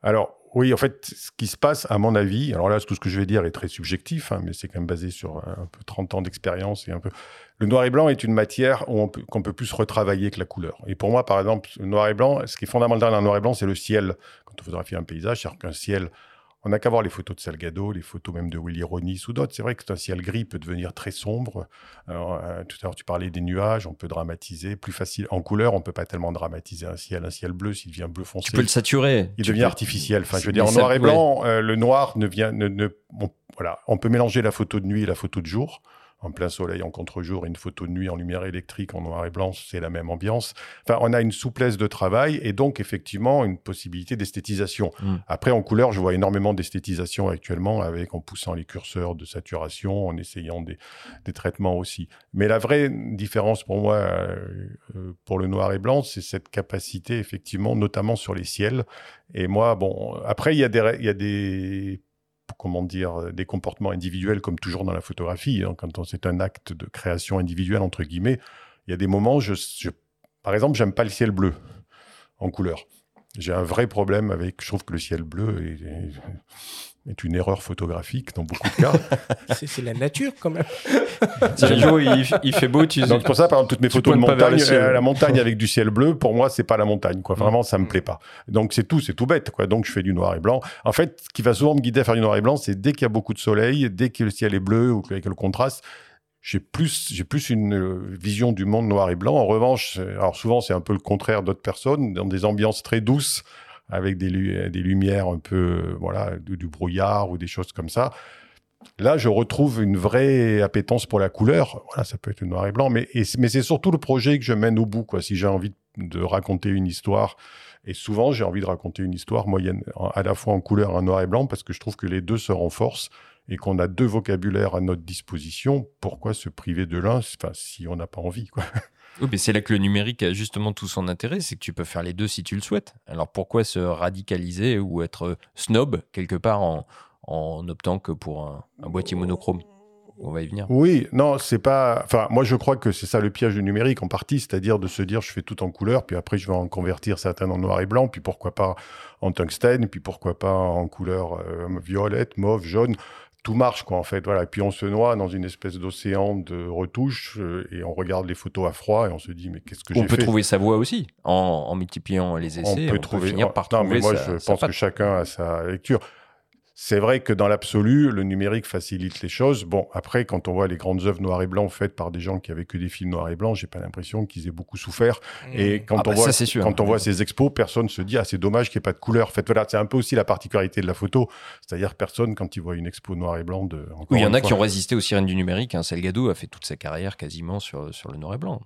Alors, oui, en fait, ce qui se passe, à mon avis, alors là, tout ce que je vais dire est très subjectif, hein, mais c'est quand même basé sur un peu 30 ans d'expérience et un peu. Le noir et blanc est une matière qu'on peut plus retravailler que la couleur. Et pour moi, par exemple, le noir et blanc, ce qui est fondamental dans le noir et blanc, c'est le ciel. Quand on photographie un paysage, c'est-à-dire qu'un ciel, on n'a qu'à voir les photos de Salgado, les photos même de Willy Ronis ou d'autres. C'est vrai que un ciel gris peut devenir très sombre. Alors, euh, tout à l'heure, tu parlais des nuages, on peut dramatiser. Plus facile. En couleur, on peut pas tellement dramatiser un ciel. Un ciel bleu, s'il devient bleu foncé. Tu peux le saturer. Il Tu devient peux- artificiel. Enfin, je veux dire, en noir et ouais. blanc, euh, le noir ne vient, ne, ne- on, voilà, on peut mélanger la photo de nuit et la photo de jour. En plein soleil, en contre-jour, une photo de nuit en lumière électrique, en noir et blanc, c'est la même ambiance. Enfin, on a une souplesse de travail et donc effectivement une possibilité d'esthétisation. Mm. Après, en couleur, je vois énormément d'esthétisation actuellement, avec en poussant les curseurs de saturation, en essayant des, des traitements aussi. Mais la vraie différence pour moi, euh, euh, pour le noir et blanc, c'est cette capacité, effectivement, notamment sur les ciels. Et moi, bon, après, il y a des, il y a des, comment dire, des comportements individuels, comme toujours dans la photographie. hein, quand c'est un acte de création individuelle, entre guillemets, il y a des moments, je, par exemple, j'aime pas le ciel bleu en couleur. J'ai un vrai problème avec, je trouve que le ciel bleu est une erreur photographique dans beaucoup de cas. C'est la nature quand même. Si un jour il, il fait beau, tu Donc pour ça, par exemple, toutes mes Tu photos de montagne, euh, la montagne avec du ciel bleu, pour moi, c'est pas la montagne. Quoi. Mm. Vraiment, ça me plaît pas. Donc c'est tout, c'est tout bête. Quoi. Donc je fais du noir et blanc. En fait, ce qui va souvent me guider à faire du noir et blanc, c'est dès qu'il y a beaucoup de soleil, dès que le ciel est bleu ou qu'il y a le contraste, j'ai plus, j'ai plus une euh, vision du monde noir et blanc. En revanche, alors souvent c'est un peu le contraire d'autres personnes, dans des ambiances très douces, avec des, lu- des lumières un peu, euh, voilà, du, brouillard ou des choses comme ça. Là, je retrouve une vraie appétence pour la couleur. Voilà, ça peut être noir et blanc, mais, c'est- surtout le projet que je mène au bout. Quoi. Si j'ai envie de raconter une histoire, et souvent j'ai envie de raconter une histoire moyenne, en- à la fois en couleur et en noir et blanc, parce que je trouve que les deux se renforcent et qu'on a deux vocabulaires à notre disposition. Pourquoi se priver de l'un enfin, si on n'a pas envie quoi? Oui, mais c'est là que le numérique a justement tout son intérêt, c'est que tu peux faire les deux si tu le souhaites. Alors pourquoi se radicaliser ou être snob quelque part en, en optant que pour un, boîtier monochrome? On va y venir. Oui, non, c'est pas. Enfin, moi, je crois que c'est ça le piège du numérique en partie, c'est-à-dire de se dire je fais tout en couleur, puis après je vais en convertir certains en noir et blanc, puis pourquoi pas en tungstène, puis pourquoi pas en couleur euh, violette, mauve, jaune. Tout marche, quoi, en fait. Voilà. Et puis on se noie dans une espèce d'océan de retouches euh, et on regarde les photos à froid et on se dit mais qu'est-ce que j'ai On peut fait trouver sa voie aussi en, en multipliant les essais. on peut trouver. finir par non, trouver mais moi, sa- je pense patte. que chacun a sa lecture. C'est vrai que dans l'absolu, le numérique facilite les choses. Bon, après, quand on voit les grandes œuvres noir et blanc faites par des gens qui avaient que des films noir et blanc, j'ai pas l'impression qu'ils aient beaucoup souffert. Et quand Ah on bah voit, ça, c'est sûr. quand on voit ces expos, personne se dit ah c'est dommage qu'il n'y ait pas de couleur. En fait, voilà, c'est un peu aussi la particularité de la photo, c'est-à-dire personne quand il voit une expo noir et blanc de. encore Oui, il y en a fois, qui ont résisté aux sirènes du numérique. Hein. Salgado a fait toute sa carrière quasiment sur, sur le noir et blanc.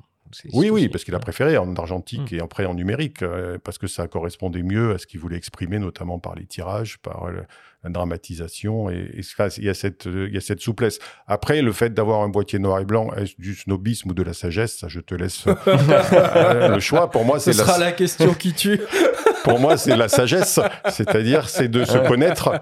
Oui, oui, parce qu'il a préféré en argentique Mm. et après en numérique, euh, parce que ça correspondait mieux à ce qu'il voulait exprimer, notamment par les tirages, par euh, la dramatisation. Et, et il, y a cette, euh, il y a cette souplesse. Après, le fait d'avoir un boîtier noir et blanc, est-ce du snobisme ou de la sagesse? Ça, je te laisse euh, le choix. Pour moi, Ce c'est la, sera la question qui tue. pour moi, c'est la sagesse. C'est-à-dire, c'est de se connaître.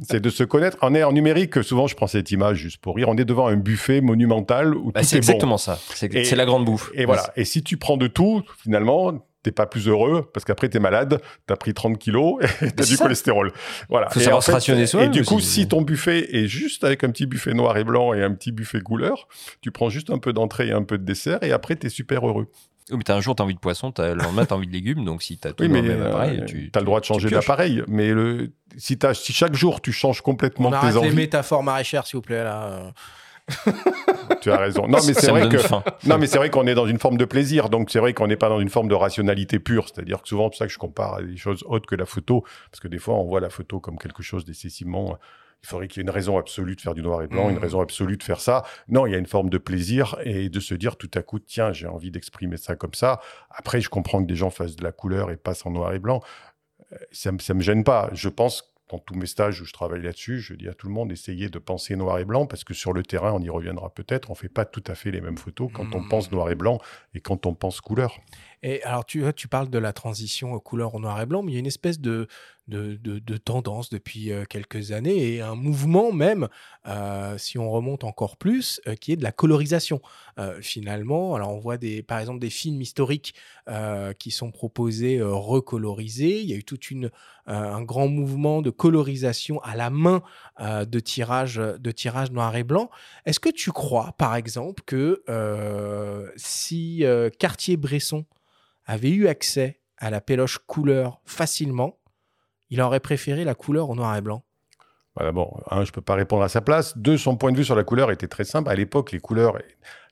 C'est de se connaître. On est en numérique. Souvent, je prends cette image juste pour rire. On est devant un buffet monumental où Bah, tout c'est est bon. exactement ça. C'est la grande bouffe. Et voilà. Et si tu prends de tout, finalement, t'es pas plus heureux parce qu'après t'es malade, t'as pris 30 kilos et t'as du ça. cholestérol. Voilà. Faut et savoir en se rationner Et soi-même du coup, si ton buffet est juste avec un petit buffet noir et blanc et un petit buffet couleur, tu prends juste un peu d'entrée et un peu de dessert et après t'es super heureux. Oui, mais t'as un jour, t'as envie de poisson, t'as- le lendemain, t'as envie de légumes. Donc, si t'as tout Oui, mais le même appareil, euh, tu t'as le droit de changer d'appareil. Mais le, si, t'as- si chaque jour tu changes complètement On tes arrête les envies, métaphores maraîchères, s'il vous plaît, là. tu as raison. Non, mais c'est me vrai que faim. Non, mais c'est vrai qu'on est dans une forme de plaisir, donc c'est vrai qu'on n'est pas dans une forme de rationalité pure. C'est-à-dire que souvent, c'est pour ça que je compare à des choses autres que la photo, parce que des fois, on voit la photo comme quelque chose d'excessivement. Il faudrait qu'il y ait une raison absolue de faire du noir et blanc, une raison absolue de faire ça. Non, il y a une forme de plaisir et de se dire tout à coup, tiens, j'ai envie d'exprimer ça comme ça. Après, je comprends que des gens fassent de la couleur et passent en noir et blanc. Euh, Ça ne me gêne pas. Je pense dans tous mes stages où je travaille là-dessus, je dis à tout le monde, essayez de penser noir et blanc, parce que sur le terrain, on y reviendra peut-être, on fait pas tout à fait les mêmes photos quand on Mhm. pense noir et blanc et quand on pense couleur. Et alors, tu, tu parles de la transition aux couleurs au noir et blanc, mais il y a une espèce de, de, tendance depuis quelques années et un mouvement même, si on remonte encore plus, qui est de la colorisation. Finalement, alors on voit des, par exemple des films historiques qui sont proposés recolorisés. Il y a eu euh, un grand mouvement de colorisation à la main de tirage de tirage noir et blanc. Est-ce que tu crois, par exemple, que si Cartier-Bresson avait eu accès à la péloche couleur facilement, il aurait préféré la couleur au noir et blanc. Voilà, bon, je peux pas répondre à sa place. Deux, son point de vue sur la couleur était très simple. À l'époque, les couleurs,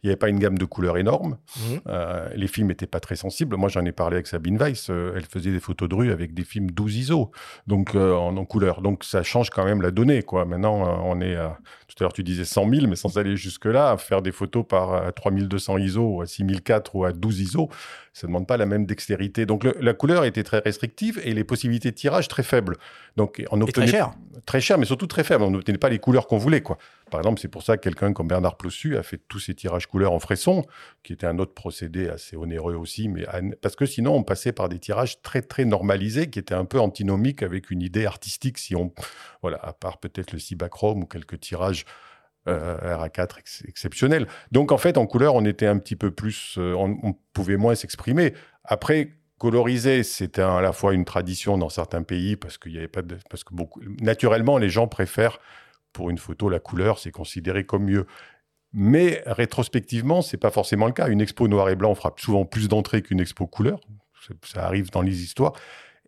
il n'y avait pas une gamme de couleurs énorme. Mhm. Euh, les films n'étaient pas très sensibles. Moi, j'en ai parlé avec Sabine Weiss. euh, elle faisait des photos de rue avec des films 12 ISO, donc euh, en, en couleur. Donc, ça change quand même la donnée. Quoi. Maintenant, on est à, tout à l'heure, tu disais 100 000, mais sans aller jusque-là, faire des photos par euh, 3200 ISO ou à 6004 ou à 12 ISO, ça ne demande pas la même dextérité. Donc, le- la couleur était très restrictive et les possibilités de tirage très faibles. Donc, on Et très obtenait cher. très cher, mais surtout très faible. On n'obtenait pas les couleurs qu'on voulait. Quoi. Par exemple, c'est pour ça que quelqu'un comme Bernard Plossu a fait tous ses tirages couleurs en fresson, qui était un autre procédé assez onéreux aussi, mais parce que sinon, on passait par des tirages très, très normalisés, qui étaient un peu antinomiques avec une idée artistique, si on, voilà, à part peut-être le Cibachrome ou quelques tirages euh, RA4 ex- exceptionnels. Donc, en fait, en couleur, on était un petit peu plus, euh, on, pouvait moins s'exprimer. Après, coloriser, c'était à la fois une tradition dans certains pays parce qu'il y avait pas parce que beaucoup, naturellement, les gens préfèrent pour une photo la couleur, c'est considéré comme mieux. Mais rétrospectivement, c'est pas forcément le cas. Une expo noir et blanc fera souvent plus d'entrées qu'une expo couleur. Ça arrive dans les histoires.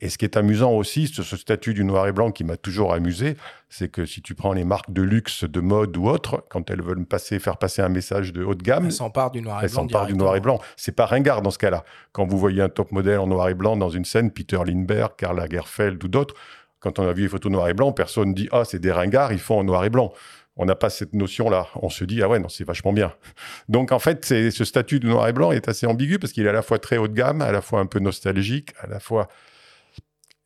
Et ce qui est amusant aussi, ce, ce statut du noir et blanc qui m'a toujours amusé, c'est que si tu prends les marques de luxe, de mode ou autres, quand elles veulent passer, faire passer un message de haut de gamme, Elle s'empare du noir et elle blanc. du noir et blanc. C'est pas ringard dans ce cas-là. Quand vous voyez un top modèle en noir et blanc dans une scène, Peter Lindbergh, Karl Lagerfeld ou d'autres, quand on a vu les photos noir et blanc, personne dit ah c'est des ringards, ils font en noir et blanc. On n'a pas cette notion-là. On se dit ah ouais non c'est vachement bien. Donc en fait ce statut de noir et blanc est assez ambigu parce qu'il est à la fois très haut de gamme, à la fois un peu nostalgique, à la fois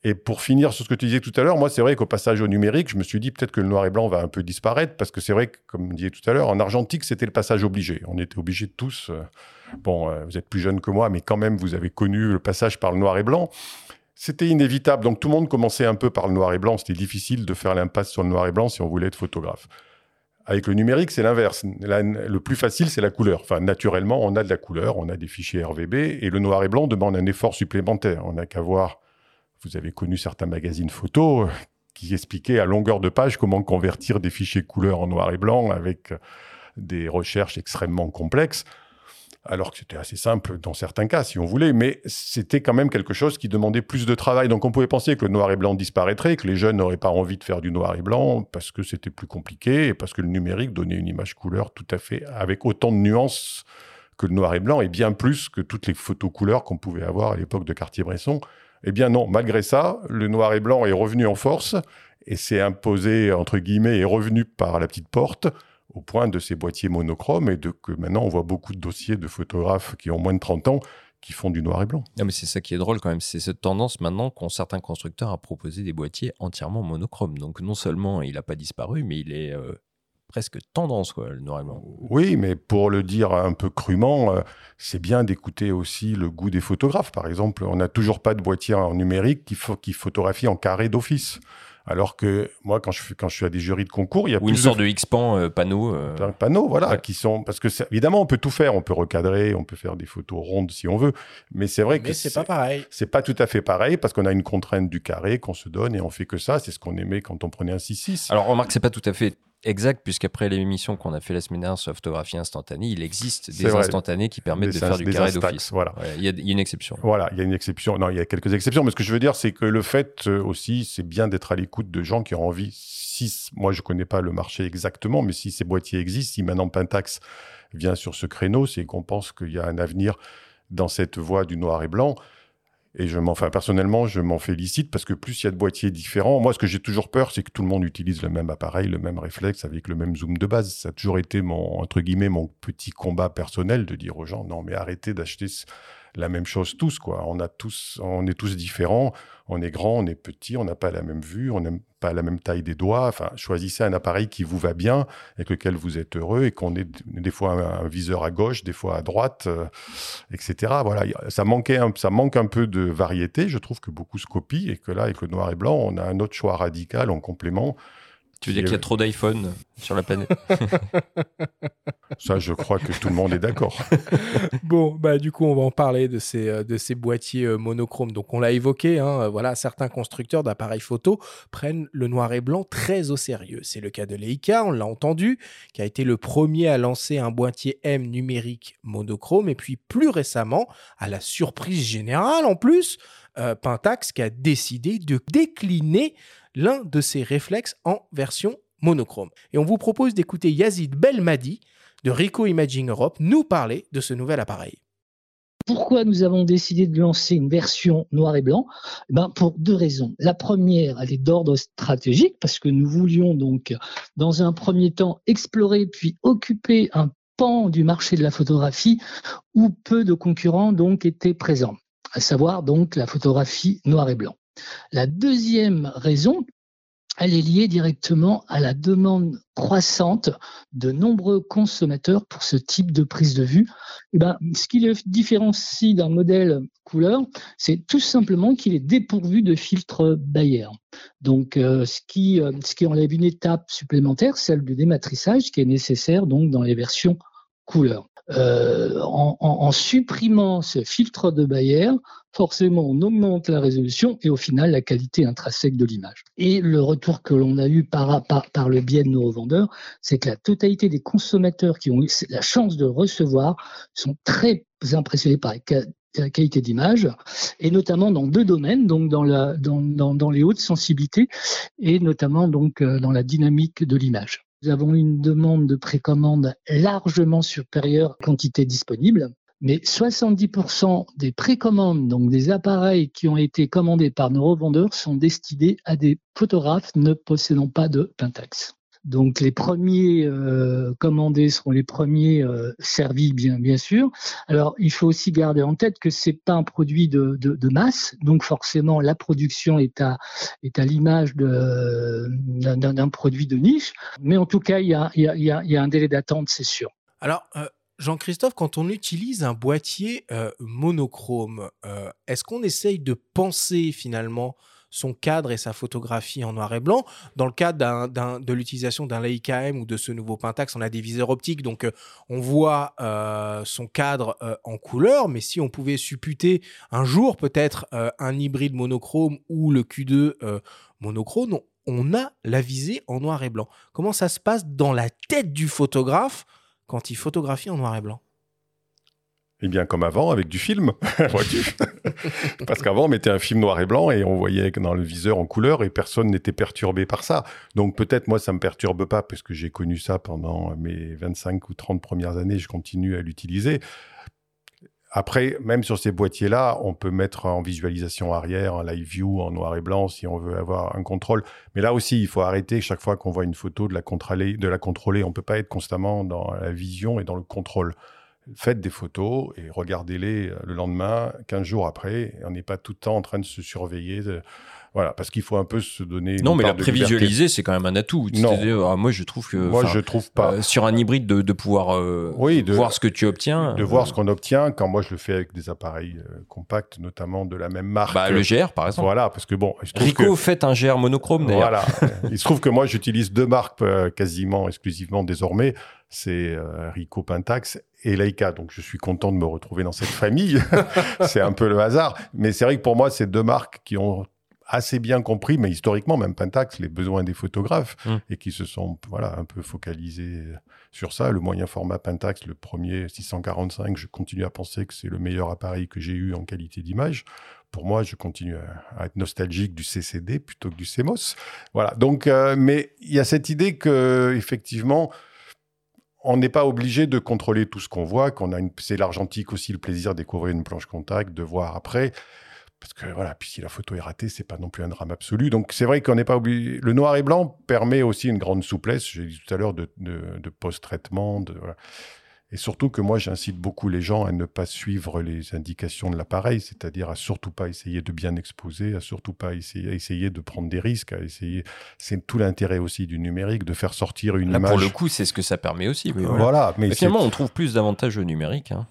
et pour finir sur ce que tu disais tout à l'heure, moi, c'est vrai qu'au passage au numérique, je me suis dit peut-être que le noir et blanc va un peu disparaître, parce que c'est vrai que, comme je disais tout à l'heure, en argentique, c'était le passage obligé. On était obligés de tous. euh, bon, euh, vous êtes plus jeune que moi, mais quand même, vous avez connu le passage par le noir et blanc. C'était inévitable. Donc, tout le monde commençait un peu par le noir et blanc. C'était difficile de faire l'impasse sur le noir et blanc si on voulait être photographe. Avec le numérique, c'est l'inverse. Le plus facile, c'est la couleur. Enfin, naturellement, on a de la couleur, on a des fichiers RVB, et le noir et blanc demande un effort supplémentaire. On n'a qu'à voir vous avez connu certains magazines photos euh, qui expliquaient à longueur de page comment convertir des fichiers couleurs en noir et blanc avec euh, des recherches extrêmement complexes, alors que c'était assez simple dans certains cas, si on voulait, mais c'était quand même quelque chose qui demandait plus de travail. Donc on pouvait penser que le noir et blanc disparaîtrait, que les jeunes n'auraient pas envie de faire du noir et blanc parce que c'était plus compliqué et parce que le numérique donnait une image couleur tout à fait avec autant de nuances que le noir et blanc et bien plus que toutes les photos couleurs qu'on pouvait avoir à l'époque de Cartier-Bresson. Eh bien non, malgré ça, le noir et blanc est revenu en force et s'est imposé, entre guillemets, est revenu par la petite porte au point de ces boîtiers monochromes et de que maintenant on voit beaucoup de dossiers de photographes qui ont moins de 30 ans qui font du noir et blanc. Non, mais c'est ça qui est drôle quand même, c'est cette tendance maintenant qu'ont certains constructeurs à proposer des boîtiers entièrement monochromes. Donc non seulement il n'a pas disparu, mais il est euh, presque tendance, quoi, le noir et blanc. Oui, mais pour le dire un peu crûment, euh, c'est bien d'écouter aussi le goût des photographes. Par exemple, on n'a toujours pas de boîtier en numérique qui, qui photographie en carré d'office. Alors que moi, quand je, quand je suis à des jurys de concours, il y a Ou une sorte de, X-Pan euh, panneau. Euh... Panneaux, voilà, qui sont parce que évidemment, on peut tout faire, on peut recadrer, on peut faire des photos rondes si on veut, mais c'est vrai Mais que c'est pas pareil. C'est pas tout à fait pareil parce qu'on a une contrainte du carré qu'on se donne et on fait que ça. C'est ce qu'on aimait quand on prenait un 6-6. Alors remarque, c'est pas tout à fait Exact, puisqu'après l'émission qu'on a fait la semaine dernière sur la photographie instantanée, il existe des vrai. instantanés qui permettent Des de faire du carré d'office. voilà. Ouais, Il y, a- il y a une exception. Voilà, il y a une exception. Non, il y a quelques exceptions, mais ce que je veux dire, c'est que le fait euh, aussi, c'est bien d'être à l'écoute de gens qui ont envie. Si, moi, je connais pas le marché exactement, mais si ces boîtiers existent, si maintenant Pentax vient sur ce créneau, c'est qu'on pense qu'il y a un avenir dans cette voie du noir et blanc. Et je m'en, enfin, personnellement, je m'en félicite parce que plus il y a de boîtiers différents, moi, ce que j'ai toujours peur, c'est que tout le monde utilise le même appareil, le même réflexe avec le même zoom de base. Ça a toujours été mon, entre guillemets, mon petit combat personnel de dire aux gens, non, mais arrêtez d'acheter la même chose tous, quoi. On a tous, on est tous différents. On est grand, on est petit, on n'a pas la même vue, on n'a pas la même taille des doigts. Enfin, choisissez un appareil qui vous va bien, avec lequel vous êtes heureux et qu'on ait des fois un, viseur à gauche, des fois à droite, euh, etc. Voilà, ça manquait, ça manque un peu de variété. Je trouve que beaucoup se copient et que là, avec le noir et blanc, on a un autre choix radical en complément. Tu veux dire qu'il y a trop d'iPhone sur la planète Ça, je crois que tout le monde est d'accord. Bon, bah du coup, on va en parler de ces, euh, de ces boîtiers euh, monochromes. Donc, on l'a évoqué, hein, euh, voilà, certains constructeurs d'appareils photo prennent le noir et blanc très au sérieux. C'est le cas de Leica, on l'a entendu, qui a été le premier à lancer un boîtier M numérique monochrome. Et puis, plus récemment, à la surprise générale en plus, euh, Pentax qui a décidé de décliner l'un de ses réflexes en version monochrome. Et on vous propose d'écouter Yazid Belmadi de Rico Imaging Europe nous parler de ce nouvel appareil. Pourquoi nous avons décidé de lancer une version noir et blanc? Eh ben, Pour deux raisons. La première, elle est d'ordre stratégique, parce que nous voulions donc, dans un premier temps, explorer puis occuper un pan du marché de la photographie où peu de concurrents donc étaient présents, à savoir donc la photographie noir et blanc. La deuxième raison, elle est liée directement à la demande croissante de nombreux consommateurs pour ce type de prise de vue. Eh ben, ce qui le différencie d'un modèle couleur, c'est tout simplement qu'il est dépourvu de filtre Bayer. Donc, euh, ce, qui, euh, ce qui enlève une étape supplémentaire, celle du dématrissage, qui est nécessaire donc dans les versions couleur. Euh, en, supprimant ce filtre de Bayer, forcément on augmente la résolution et au final la qualité intrinsèque de l'image. Et le retour que l'on a eu par, le biais de nos revendeurs, c'est que la totalité des consommateurs qui ont eu la chance de recevoir sont très impressionnés par la qualité d'image, et notamment dans deux domaines, donc dans, dans les hautes sensibilités et notamment donc euh, dans la dynamique de l'image. Nous avons une demande de précommande largement supérieure à la quantité disponible, mais 70% des précommandes, donc des appareils qui ont été commandés par nos revendeurs, sont destinés à des photographes ne possédant pas de Pentax. Donc les premiers euh, commandés seront les premiers euh, servis, bien, sûr. Alors il faut aussi garder en tête que c'est pas un produit de, masse, donc forcément la production est à, est à l'image d'un produit de niche. Mais en tout cas, il y a, y a- un délai d'attente, c'est sûr. Alors, euh, Jean-Christophe, quand on utilise un boîtier monochrome, est-ce qu'on essaye de penser finalement son cadre et sa photographie en noir et blanc Dans le d'un- de l'utilisation d'un Leica M ou de ce nouveau Pentax, on a des viseurs optiques, donc euh, on voit euh, son cadre euh, en couleur, mais si on pouvait supputer un jour peut-être un hybride monochrome ou le Q2 euh, monochrome, on- a la visée en noir et blanc. Comment ça se passe dans la tête du photographe quand il photographie en noir et blanc? Eh bien, comme avant, avec du film, Parce qu'avant, on mettait un film noir et blanc et on voyait dans le viseur en couleur et personne n'était perturbé par ça. Donc peut-être moi, ça me perturbe pas parce que j'ai connu ça pendant mes 25 ou 30 premières années, je continue à l'utiliser. Après, même sur ces boîtiers-là, on peut mettre en visualisation arrière, en live view, en noir et blanc, si on veut avoir un contrôle. Mais là aussi, il faut arrêter chaque fois qu'on voit une photo de la contrôler. De la contrôler. On peut pas être constamment dans la vision et dans le contrôle. Faites des photos et regardez-les le lendemain, 15 jours après. On n'est pas tout le temps en train de se surveiller. de- Voilà, parce qu'il faut un peu se donner. une Non, mais la prévisualiser, c'est quand même un atout. Non. Ah, moi, je trouve que. Moi, je trouve pas. euh, sur un hybride, de, de pouvoir euh, Oui, de- voir ce que tu obtiens. de euh, voir ce qu'on obtient quand moi je le fais avec des appareils euh, compacts, notamment de la même marque. Bah, le GR, par exemple. Voilà, parce que bon, je Rico que- fait un GR monochrome, d'ailleurs. Voilà. Il se trouve que moi, j'utilise deux marques euh, quasiment exclusivement désormais. C'est euh, Ricoh Pentax et Leica. Donc, je suis content de me retrouver dans cette famille. c'est un peu le hasard. Mais c'est vrai que pour moi, c'est deux marques qui ont assez bien compris, mais historiquement, même Pentax, les besoins des photographes Mm. et qui se sont voilà, un peu focalisés sur ça. Le moyen format Pentax, le premier 645, je continue à penser que c'est le meilleur appareil que j'ai eu en qualité d'image. Pour moi, je continue à, à être nostalgique du CCD plutôt que du CMOS. Voilà. Donc, euh, mais il y a cette idée que effectivement, on n'est pas obligé de contrôler tout ce qu'on voit. Qu'on a une, c'est l'argentique aussi le plaisir de découvrir une planche contact, de voir après. Parce que voilà, puis si la photo est ratée, c'est pas non plus un drame absolu. Donc c'est vrai qu'on n'est pas obligé. Le noir et blanc permet aussi une grande souplesse. J'ai dit tout à l'heure de, de, de post-traitement, de voilà. Et surtout que moi, j'incite beaucoup les gens à ne pas suivre les indications de l'appareil, c'est-à-dire à surtout pas essayer de bien exposer, à surtout pas essayer, à essayer de prendre des risques, à essayer. C'est tout l'intérêt aussi du numérique de faire sortir une Là, image. pour le coup, c'est ce que ça permet aussi. oui, voilà. Voilà, mais Mais c'est- finalement, on trouve plus d'avantages au numérique. hein.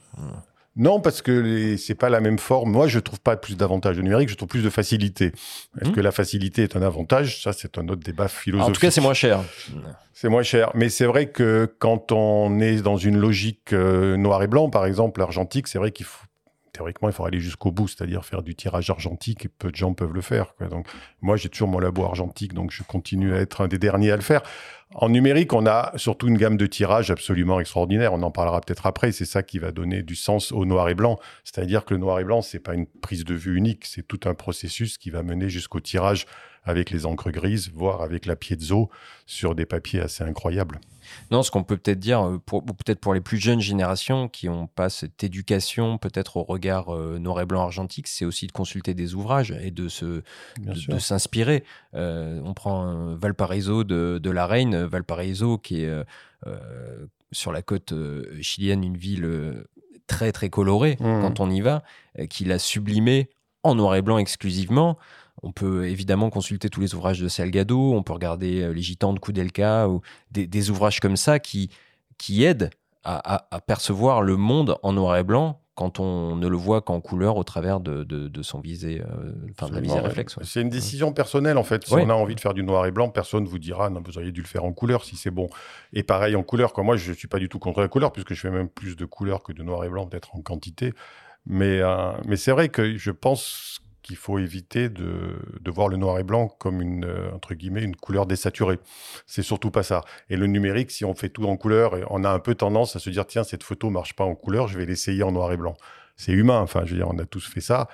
Non, parce que c'est pas la même forme. Moi, je trouve pas plus d'avantage au numérique, je trouve plus de facilité. Est-ce Mhm. que la facilité est un avantage? Ça, c'est un autre débat philosophique. En tout cas, c'est moins cher. C'est moins cher. Mais c'est vrai que quand on est dans une logique euh, noir et blanc, par exemple, argentique, c'est vrai qu'il faut. Théoriquement, il faut aller jusqu'au bout, c'est-à-dire faire du tirage argentique, et peu de gens peuvent le faire. Donc, moi, j'ai toujours mon labo argentique, donc je continue à être un des derniers à le faire. En numérique, on a surtout une gamme de tirages absolument extraordinaire. On en parlera peut-être après. C'est ça qui va donner du sens au noir et blanc. C'est-à-dire que le noir et blanc, c'est pas une prise de vue unique, c'est tout un processus qui va mener jusqu'au tirage avec les encres grises, voire avec la piezo sur des papiers assez incroyables. Non, ce qu'on peut peut-être dire, euh, pour, peut-être pour les plus jeunes générations qui n'ont pas cette éducation, peut-être au regard euh, noir et blanc argentique, c'est aussi de consulter des ouvrages et de se, de, s'inspirer. Euh, on prend Valparaiso de, de la Reine, Valparaiso qui est euh, sur la côte chilienne, une ville très très colorée Mhm. quand on y va, euh, qu'il a sublimé en noir et blanc exclusivement. On peut évidemment consulter tous les ouvrages de Salgado, on peut regarder euh, Les Gitans de Koudelka ou des, des ouvrages comme ça qui, qui aident à, à- à percevoir le monde en noir et blanc quand on ne le voit qu'en couleur au travers de, de- de son visée, euh, enfin de la visée ouais. réflexe. ouais. C'est une décision personnelle en fait. Si Ouais. on a envie de faire du noir et blanc, personne vous dira non, vous auriez dû le faire en couleur si c'est bon. Et pareil en couleur, comme moi, je suis pas du tout contre la couleur puisque je fais même plus de couleurs que de noir et blanc, peut-être en quantité. Mais, euh, mais c'est vrai que je pense qu'il faut éviter de, de voir le noir et blanc comme une euh, entre guillemets une couleur désaturée. C'est surtout pas ça. Et le numérique, si on fait tout en couleur, on a un peu tendance à se dire tiens cette photo marche pas en couleur, je vais l'essayer en noir et blanc. C'est humain. Enfin, je veux dire, on a tous fait ça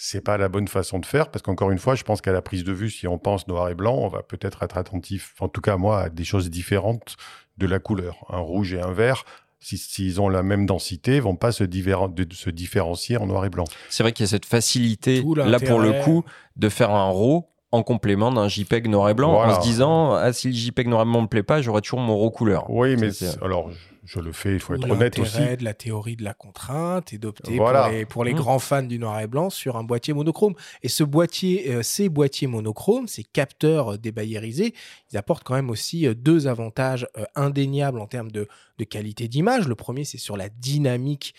c'est pas la bonne façon de faire parce qu'encore une fois, je pense qu'à la prise de vue, si on pense noir et blanc, on va peut-être être attentif, en tout cas moi, à des choses différentes de la couleur. Un rouge et un vert, s'ils ont la même densité, vont pas se, divéren- de- se différencier en noir et blanc. C'est vrai qu'il y a cette facilité, là pour le coup, de faire un RAW en complément d'un JPEG noir et blanc Voilà. en se disant ah, si le JPEG noir et blanc me plaît pas, j'aurai toujours mon RAW couleur. Oui, mais alors je, le fais, il faut être honnête aussi. de la théorie de la contrainte et d'opter Voilà. pour les, pour les Mmh. grands fans du noir et blanc sur un boîtier monochrome. Et ce boîtier, euh, ces boîtiers monochromes, ces capteurs euh, débayerisés, ils apportent quand même aussi euh, deux avantages euh, indéniables en termes de, de qualité d'image. Le premier, c'est sur la dynamique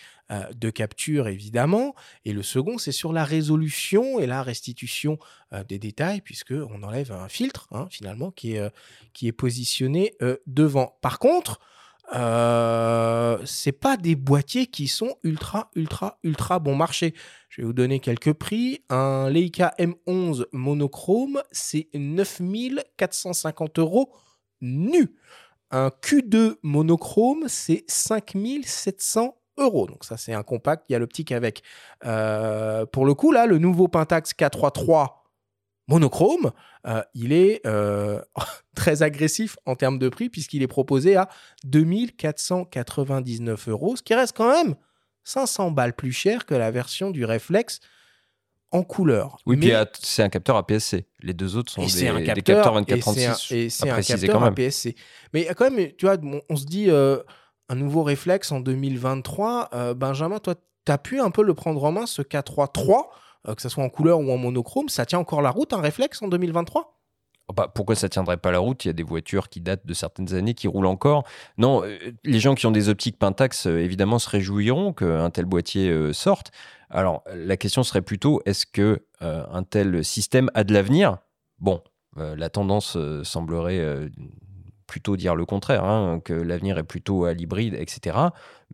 de capture, évidemment. Et le second, c'est sur la résolution et la restitution euh, des détails, puisque on enlève un filtre, hein, finalement, qui est, euh, qui est positionné euh, devant. Par contre, euh, c'est pas des boîtiers qui sont ultra, ultra, ultra bon marché. Je vais vous donner quelques prix. Un Leica M11 monochrome, c'est 9450 euros nu. Un Q2 monochrome, c'est 5700 euros. Donc ça, c'est un compact. Il y a l'optique avec. Euh, pour le coup, là, le nouveau Pentax K33 monochrome, euh, il est euh, très agressif en termes de prix puisqu'il est proposé à 2499 euros, ce qui reste quand même 500 balles plus cher que la version du réflexe en couleur. Oui, Mais- puis c'est un capteur APS-C. Les deux autres sont des, capteurs et c'est un- 24-36. et c'est un capteur. APS-C. Mais quand même, tu vois, on, se dit euh, un nouveau réflexe en 2023. euh, Benjamin, toi, tu as pu un peu le prendre en main, ce K3-3, euh, que ce soit en couleur ou en monochrome. Ça tient encore la route, un réflexe en 2023 Oh, bah, pourquoi ça tiendrait pas la route? Il y a des voitures qui datent de certaines années, qui roulent encore. Non, euh, les gens qui ont des optiques Pentax, euh, évidemment, se réjouiront qu'un tel boîtier sorte. Alors, la question serait plutôt, est-ce que un tel système a de l'avenir? Bon, la tendance semblerait plutôt dire le contraire, hein, que l'avenir est plutôt à l'hybride, etc.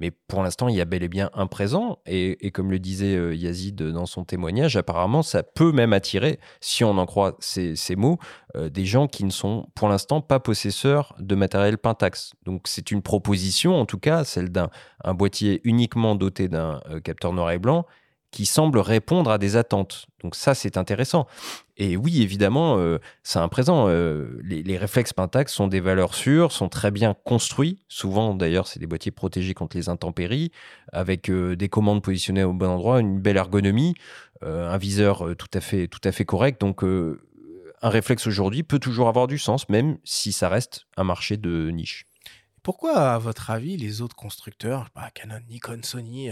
Mais pour l'instant, il y a bel et bien un présent. Et, comme le disait euh, Yazid dans son témoignage, apparemment, ça peut même attirer, si on en croit ces, mots, euh, des gens qui ne sont pour l'instant pas possesseurs de matériel Pentax. Donc c'est une proposition, en tout cas, celle d'un un boîtier uniquement doté d'un euh, capteur noir et blanc qui semble répondre à des attentes. Donc ça, c'est intéressant. Et oui, évidemment, euh, c'est un présent. Euh, les, réflexes Pentax sont des valeurs sûres, sont très bien construits. Souvent, d'ailleurs, c'est des boîtiers protégés contre les intempéries, avec euh, des commandes positionnées au bon endroit, une belle ergonomie, un viseur tout à fait, tout à fait correct. Donc, un réflexe aujourd'hui peut toujours avoir du sens, même si ça reste un marché de niche. Pourquoi, à votre avis, les autres constructeurs, bah, Canon, Nikon, Sony,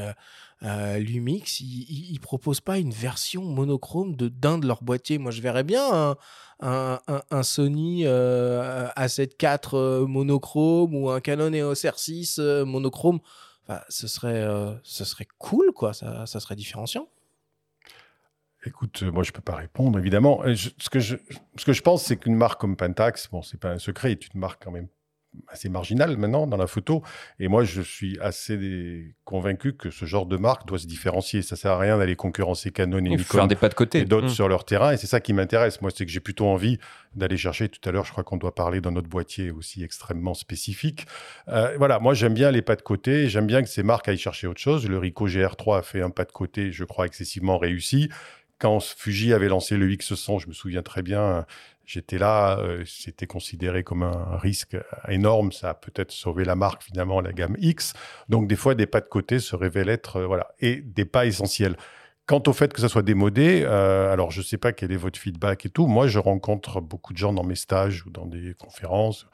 euh, Lumix, ils, ils proposent pas une version monochrome de d'un de leurs boîtiers Moi, je verrais bien un, Sony euh, A7 IV euh, monochrome ou un Canon EOS R6 euh, monochrome. Enfin, ce serait, ce serait cool, quoi. Ça, ça serait différenciant. Écoute, moi, je peux pas répondre, évidemment. Ce, que je, ce que je pense, c'est qu'une marque comme Pentax, bon, c'est pas un secret, est une marque quand même assez marginale maintenant dans la photo. Et moi, je suis assez convaincu que ce genre de marque doit se différencier. Ça sert à rien d'aller concurrencer Canon et Il faut Nikon faire des pas de côté. et d'autres Mm. sur leur terrain. Et c'est ça qui m'intéresse. Moi, c'est que j'ai plutôt envie d'aller chercher. Tout à l'heure, je crois qu'on doit parler d'un autre boîtier aussi extrêmement spécifique. Euh, voilà, moi, j'aime bien les pas de côté. J'aime bien que ces marques aillent chercher autre chose. Le Ricoh GR3 a fait un pas de côté, je crois, excessivement réussi. Quand Fuji avait lancé le X100, je me souviens très bien, j'étais là, euh, c'était considéré comme un risque énorme. Ça a peut-être sauvé la marque, finalement, la gamme X. Donc, des fois, des pas de côté se révèlent être, euh, voilà, et des pas essentiels. Quant au fait que ça soit démodé, euh, alors je ne sais pas quel est votre feedback et tout. Moi, je rencontre beaucoup de gens dans mes stages ou dans des conférences.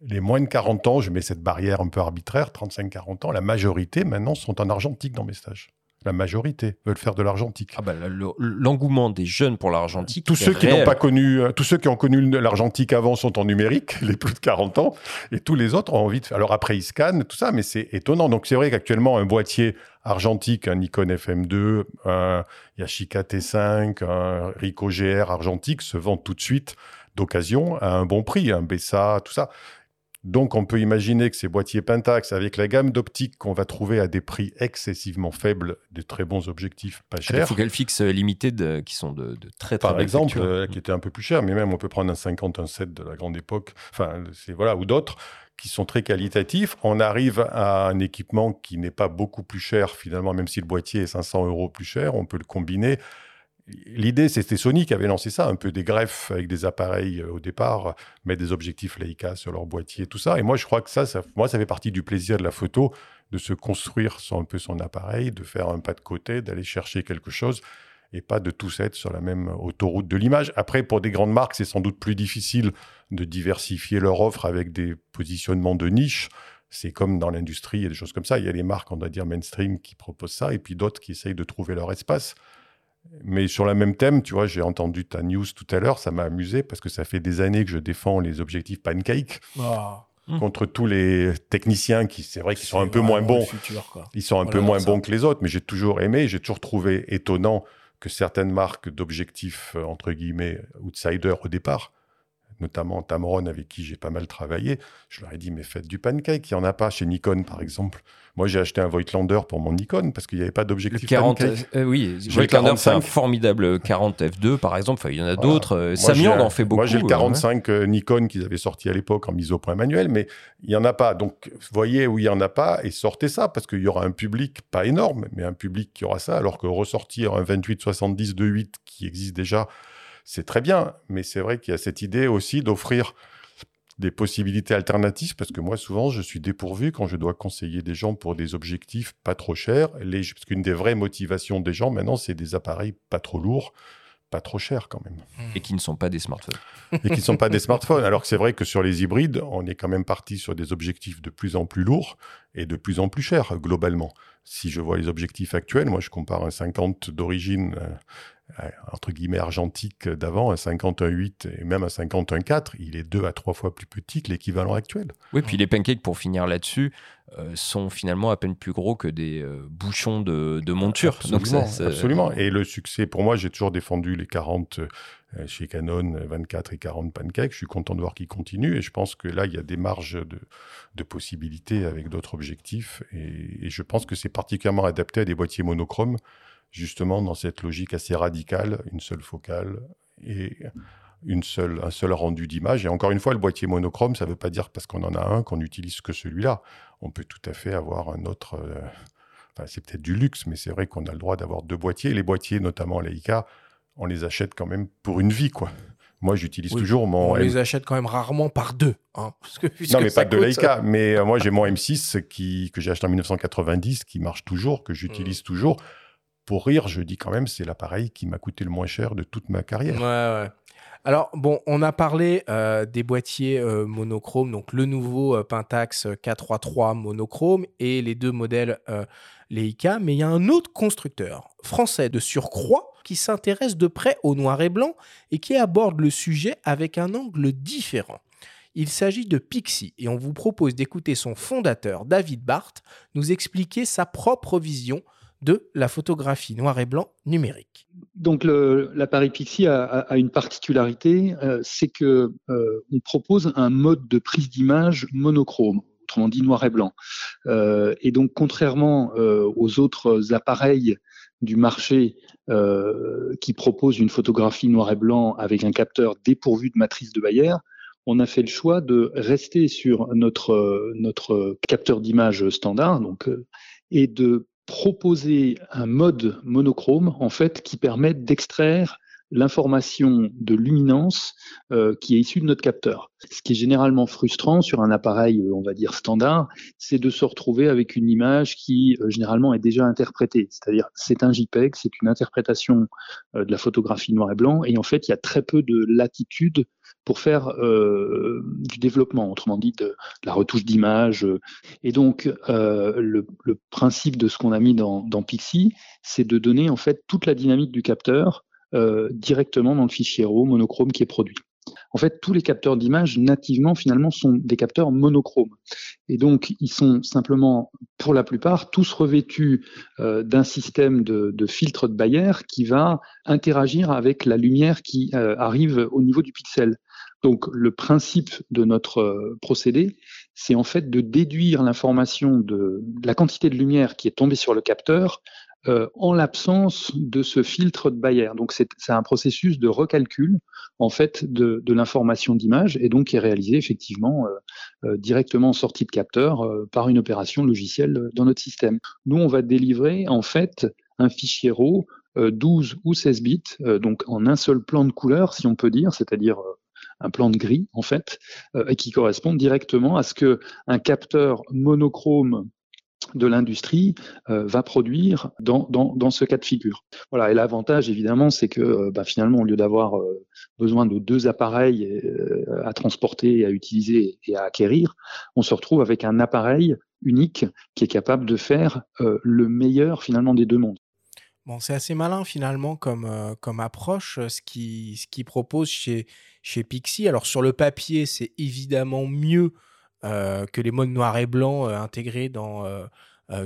Les moins de 40 ans, je mets cette barrière un peu arbitraire, 35-40 ans, la majorité maintenant sont en argentique dans mes stages. La majorité veulent faire de l'argentique. Ah bah, le- l'engouement des jeunes pour l'argentique. Tous ceux qui n'ont pas connu, euh, tous ceux qui ont connu l'argentique avant sont en numérique, les plus de 40 ans, et tous les autres ont envie de faire. Alors après, ils scannent, tout ça, mais c'est étonnant. Donc c'est vrai qu'actuellement, un boîtier argentique, un Nikon FM2, un Yashica T5, un Ricoh GR argentique se vendent tout de suite d'occasion à un bon prix, un Bessa, tout ça. Donc, on peut imaginer que ces boîtiers Pentax, avec la gamme d'optiques qu'on va trouver à des prix excessivement faibles, de très bons objectifs pas Il chers, faut qu'elles fixent limited euh, qui sont de, de très très par exemple, euh, qui était un peu plus cher, mais même on peut prendre un 50, un 7 de la grande époque, enfin, c'est voilà, ou d'autres qui sont très qualitatifs. On arrive à un équipement qui n'est pas beaucoup plus cher finalement, même si le boîtier est 500 euros plus cher, on peut le combiner. L'idée, c'était Sony qui avait lancé ça, un peu des greffes avec des appareils euh, au départ, mettre des objectifs Leica sur leur boîtier, tout ça. Et moi, je crois que ça, ça, moi, ça fait partie du plaisir de la photo, de se construire son, un peu son appareil, de faire un pas de côté, d'aller chercher quelque chose et pas de tous être sur la même autoroute de l'image. Après, pour des grandes marques, c'est sans doute plus difficile de diversifier leur offre avec des positionnements de niche. C'est comme dans l'industrie, il y a des choses comme ça. Il y a les marques, on doit dire mainstream, qui proposent ça, et puis d'autres qui essayent de trouver leur espace. Mais sur le même thème, tu vois, j'ai entendu ta news tout à l'heure, ça m'a amusé parce que ça fait des années que je défends les objectifs pancake Ah, contre tous les techniciens qui, c'est vrai, qu'ils sont un peu moins bons. futur. Ils sont un Voilà, peu moins bons que les autres, mais j'ai toujours aimé, j'ai toujours trouvé étonnant que certaines marques d'objectifs, euh, entre guillemets, outsiders au départ, notamment Tamron, avec qui j'ai pas mal travaillé, je leur ai dit, mais faites du pancake, il n'y en a pas chez Nikon, par exemple. Moi, j'ai acheté un Voigtlander pour mon Nikon parce qu'il n'y avait pas d'objectif 40, pancake. euh, oui, Voigtlander, c'est un 45. formidable 40 f2 par exemple. Enfin, il y en a Voilà. d'autres. Samyang en fait beaucoup. Moi, j'ai le euh, 45 euh, Nikon qu'ils avaient sorti à l'époque en mise au point manuel, mais il n'y en a pas. Donc, voyez où il n'y en a pas et sortez ça parce qu'il y aura un public, pas énorme, mais un public qui aura ça, alors que ressortir un 28-70 de 8 qui existe déjà, c'est très bien. Mais c'est vrai qu'il y a cette idée aussi d'offrir des possibilités alternatives parce que moi, souvent, je suis dépourvu quand je dois conseiller des gens pour des objectifs pas trop chers. Les, parce qu'une des vraies motivations des gens maintenant, c'est des appareils pas trop lourds pas trop chers quand même. Et qui ne sont pas des smartphones. Et qui ne sont pas des smartphones. Alors que c'est vrai que sur les hybrides, on est quand même parti sur des objectifs de plus en plus lourds et de plus en plus chers globalement. Si je vois les objectifs actuels, moi je compare un 50 d'origine euh, entre guillemets argentique d'avant, un 51.8 et même un 51.4, il est deux à trois fois plus petit que l'équivalent actuel. Oui, puis les pancakes, pour finir là-dessus, euh, sont finalement à peine plus gros que des euh, bouchons de, monture. Absolument, absolument. Et le succès, pour moi, j'ai toujours défendu les 40 chez Canon, 24 et 40 pancakes. Je suis content de voir qu'ils continuent et je pense que là, il y a des marges de, possibilités avec d'autres objectifs et, et je pense que c'est particulièrement adapté à des boîtiers monochromes justement dans cette logique assez radicale, une seule focale et une seule, un seul rendu d'image. Et encore une fois, le boîtier monochrome, ça ne veut pas dire parce qu'on en a un qu'on n'utilise que celui-là. On peut tout à fait avoir un autre. Euh, enfin, c'est peut-être du luxe, mais c'est vrai qu'on a le droit d'avoir deux boîtiers. Les boîtiers, notamment Leica, on les achète quand même pour une vie, quoi. Moi, j'utilise toujours mon. On les achète quand même rarement par deux. Hein, non, mais pas de Leica. Mais euh, moi, j'ai mon M6 qui, que j'ai acheté en 1990, qui marche toujours, que j'utilise mmh. toujours pour rire, je dis quand même, c'est l'appareil qui m'a coûté le moins cher de toute ma carrière. Ouais, ouais. Alors, bon, on a parlé euh, des boîtiers euh, monochromes, donc le nouveau euh, Pentax K33 monochrome et les deux modèles Leica, mais il y a un autre constructeur français de surcroît qui s'intéresse de près au noir et blanc et qui aborde le sujet avec un angle différent. Il s'agit de Pixie et on vous propose d'écouter son fondateur, David Barth, nous expliquer sa propre vision de la photographie noir et blanc numérique. Donc l'appareil Pixie a, une particularité, euh, c'est que euh, on propose un mode de prise d'image monochrome, autrement dit noir et blanc. Euh, et donc contrairement aux autres appareils du marché qui proposent une photographie noir et blanc avec un capteur dépourvu de matrice de Bayer, on a fait le choix de rester sur notre, capteur d'image standard donc, et de proposer un mode monochrome en fait qui permet d'extraire l'information de luminance euh, qui est issue de notre capteur. Ce qui est généralement frustrant sur un appareil, euh, on va dire standard, c'est de se retrouver avec une image qui euh, généralement est déjà interprétée. C'est-à-dire, c'est un JPEG, c'est une interprétation de la photographie noir et blanc, et en fait, il y a très peu de latitude pour faire euh, du développement, autrement dit de, la retouche d'image. Et donc, euh, le, principe de ce qu'on a mis dans, dans Pixie, c'est de donner en fait toute la dynamique du capteur euh, directement dans le fichier RAW monochrome qui est produit. En fait, tous les capteurs d'image nativement finalement sont des capteurs monochromes. Et donc, ils sont simplement, pour la plupart, tous revêtus euh, d'un système de, filtre de Bayer qui va interagir avec la lumière qui euh, arrive au niveau du pixel. Donc, le principe de notre euh, procédé, c'est en fait de déduire l'information de la quantité de lumière qui est tombée sur le capteur euh, en l'absence de ce filtre de Bayer. Donc c'est un processus de recalcul en fait de, de l'information d'image et donc qui est réalisé effectivement euh, euh directement en sortie de capteur euh, par une opération logicielle dans notre système. Nous on va délivrer en fait un fichier RAW 12 ou 16 bits, donc en un seul plan de couleur si on peut dire, c'est-à-dire un plan de gris en fait, et qui correspond directement à ce que un capteur monochrome de l'industrie euh, va produire dans, dans, dans, ce cas de figure. Voilà, et l'avantage évidemment, c'est que euh, bah, finalement, au lieu d'avoir euh, besoin de deux appareils à transporter, à utiliser et à acquérir, on se retrouve avec un appareil unique qui est capable de faire le meilleur finalement des deux mondes. Bon, c'est assez malin finalement comme, comme approche, ce qui, ce qui propose chez, chez Pixie. Alors sur le papier, c'est évidemment mieux que les modes noir et blanc euh, intégrés dans euh,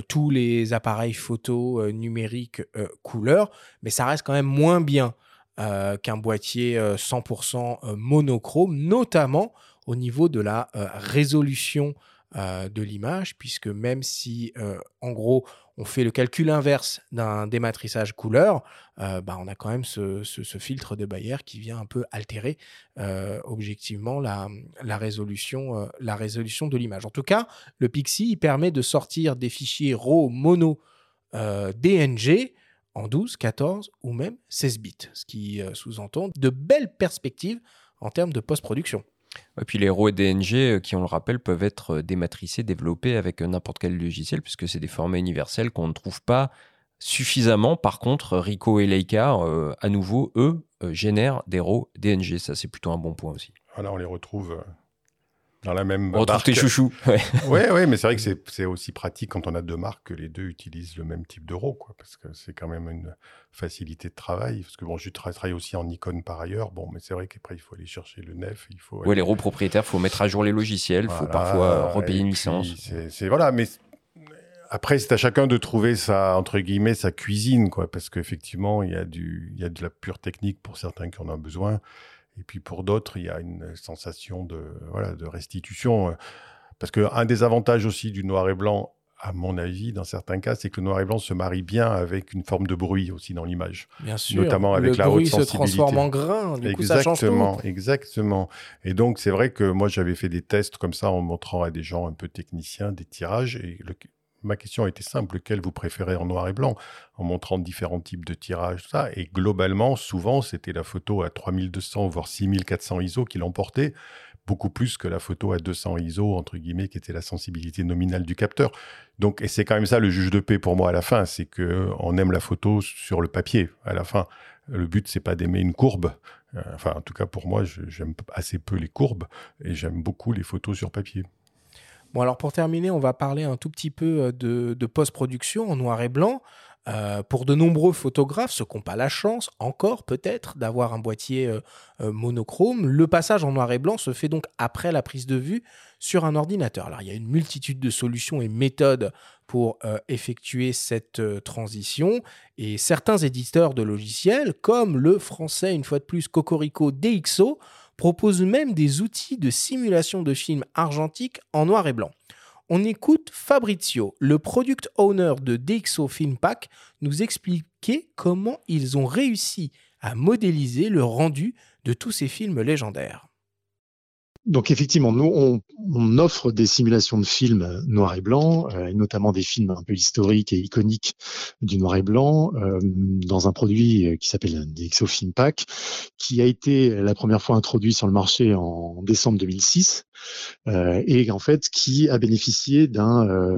tous les appareils photo numériques couleur, mais ça reste quand même moins bien qu'un boîtier 100% monochrome, notamment au niveau de la résolution de l'image, puisque même si, en gros, on fait le calcul inverse d'un dématrissage couleur, euh, bah, on a quand même ce, filtre de Bayer qui vient un peu altérer euh, objectivement la, résolution, euh, la résolution de l'image. En tout cas, le Pixie permet de sortir des fichiers RAW mono DNG en 12, 14 ou même 16 bits, ce qui sous-entend de belles perspectives en termes de post-production. Et puis les RAW et DNG, qui on le rappelle, peuvent être dématricés, développés avec n'importe quel logiciel, puisque c'est des formats universels qu'on ne trouve pas suffisamment. Par contre, Rico et Leica, à nouveau, eux, génèrent des RAW DNG. Ça, c'est plutôt un bon point aussi. Voilà, on les retrouve dans la même On retrouve tes chouchous. Ouais, ouais, ouais mais c'est vrai que c'est aussi pratique quand on a deux marques que les deux utilisent le même type d'euro, quoi, parce que c'est quand même une facilité de travail. Parce que bon, je travaille aussi en Nikon par ailleurs, bon, mais c'est vrai qu'après il faut aller chercher le nef, il faut. Ouais, les RAW propriétaires, il faut mettre à jour les logiciels, il faut parfois repayer une licence. C'est voilà, mais après, c'est à chacun de trouver sa, entre guillemets, sa cuisine, quoi, parce qu'effectivement, il y, a du, il y a de la pure technique pour certains qui en ont besoin. Et puis pour d'autres, il y a une sensation de, voilà, de restitution. Euh, parce qu'un des avantages aussi du noir et blanc, à mon avis, dans certains cas, c'est que le noir et blanc se marie bien avec une forme de bruit aussi dans l'image. Bien sûr. Notamment avec la haute sensibilité. se transforme en grain. Du exactement, coup, ça exactement. Et donc, c'est vrai que moi, j'avais fait des tests comme ça en montrant à des gens un peu techniciens des tirages. Et le, ma question était simple, lequel vous préférez en noir et blanc En montrant différents types de tirages, ça? Et globalement, souvent, c'était la photo à 3200, voire 6400 ISO qui l'emportait, beaucoup plus que la photo à 200 ISO, entre guillemets, qui était la sensibilité nominale du capteur. Donc, et c'est quand même ça le juge de paix pour moi à la fin, c'est que on aime la photo sur le papier. À la fin, le but, c'est pas d'aimer une courbe. Euh, enfin, en tout cas, pour moi, j'aime assez peu les courbes et j'aime beaucoup les photos sur papier. Bon, alors pour terminer, on va parler un tout petit peu euh, de, post-production en noir et blanc. Euh, pour de nombreux photographes, ceux qui n'ont pas la chance, encore peut-être, d'avoir un boîtier euh, monochrome, le passage en noir et blanc se fait donc après la prise de vue sur un ordinateur. Alors il y a une multitude de solutions et méthodes pour effectuer cette transition, et certains éditeurs de logiciels, comme le français, une fois de plus, Cocorico DxO, propose même des outils de simulation de films argentiques en noir et blanc. On écoute Fabrizio, le product owner de DxO Film Pack, nous expliquer comment ils ont réussi à modéliser le rendu de tous ces films légendaires. Donc effectivement, nous, on, offre des simulations de films noir et blanc, euh, et notamment des films un peu historiques et iconiques du noir et blanc, euh, dans un produit euh, qui s'appelle DxO Film Pack, qui a été la première fois introduit sur le marché en décembre 2006, euh, et en fait qui a bénéficié d'un... Euh,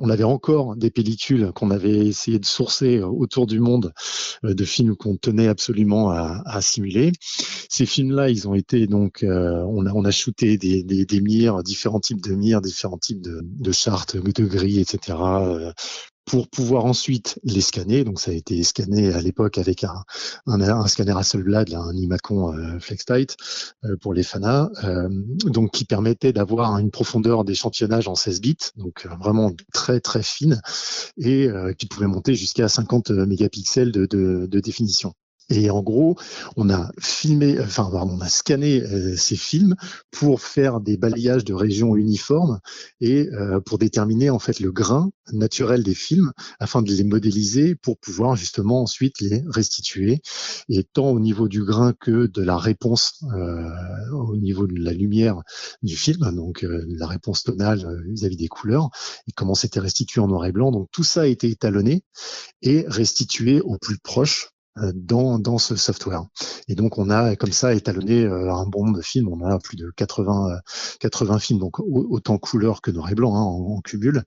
on avait encore des pellicules qu'on avait essayé de sourcer autour du monde de films qu'on tenait absolument à, à simuler. Ces films-là, ils ont été donc... on a, on a shooter des, des, des mires, différents types de mires, différents types de, de chartes, de grilles, etc. Pour pouvoir ensuite les scanner. Donc ça a été scanné à l'époque avec un, un, un, scanner Hasselblad, un Imacon euh, euh, pour les FANA, euh, donc qui permettait d'avoir une profondeur d'échantillonnage en 16 bits, donc euh, vraiment très très fine, et qui pouvait monter jusqu'à 50 mégapixels de définition. Et en gros, on a filmé, enfin, on a scanné euh, ces films pour faire des balayages de régions uniformes et euh, pour déterminer en fait le grain naturel des films afin de les modéliser pour pouvoir justement ensuite les restituer. Et tant au niveau du grain que de la réponse euh, au niveau de la lumière du film, donc la réponse tonale vis-à-vis des couleurs et comment c'était restitué en noir et blanc. Donc tout ça a été étalonné et restitué au plus proche euh, dans, dans ce software. Et donc on a comme ça étalonné euh, un bon nombre de films. On a plus de 80 80 euh, films, donc autant couleur que noir et blanc hein, en, cubule.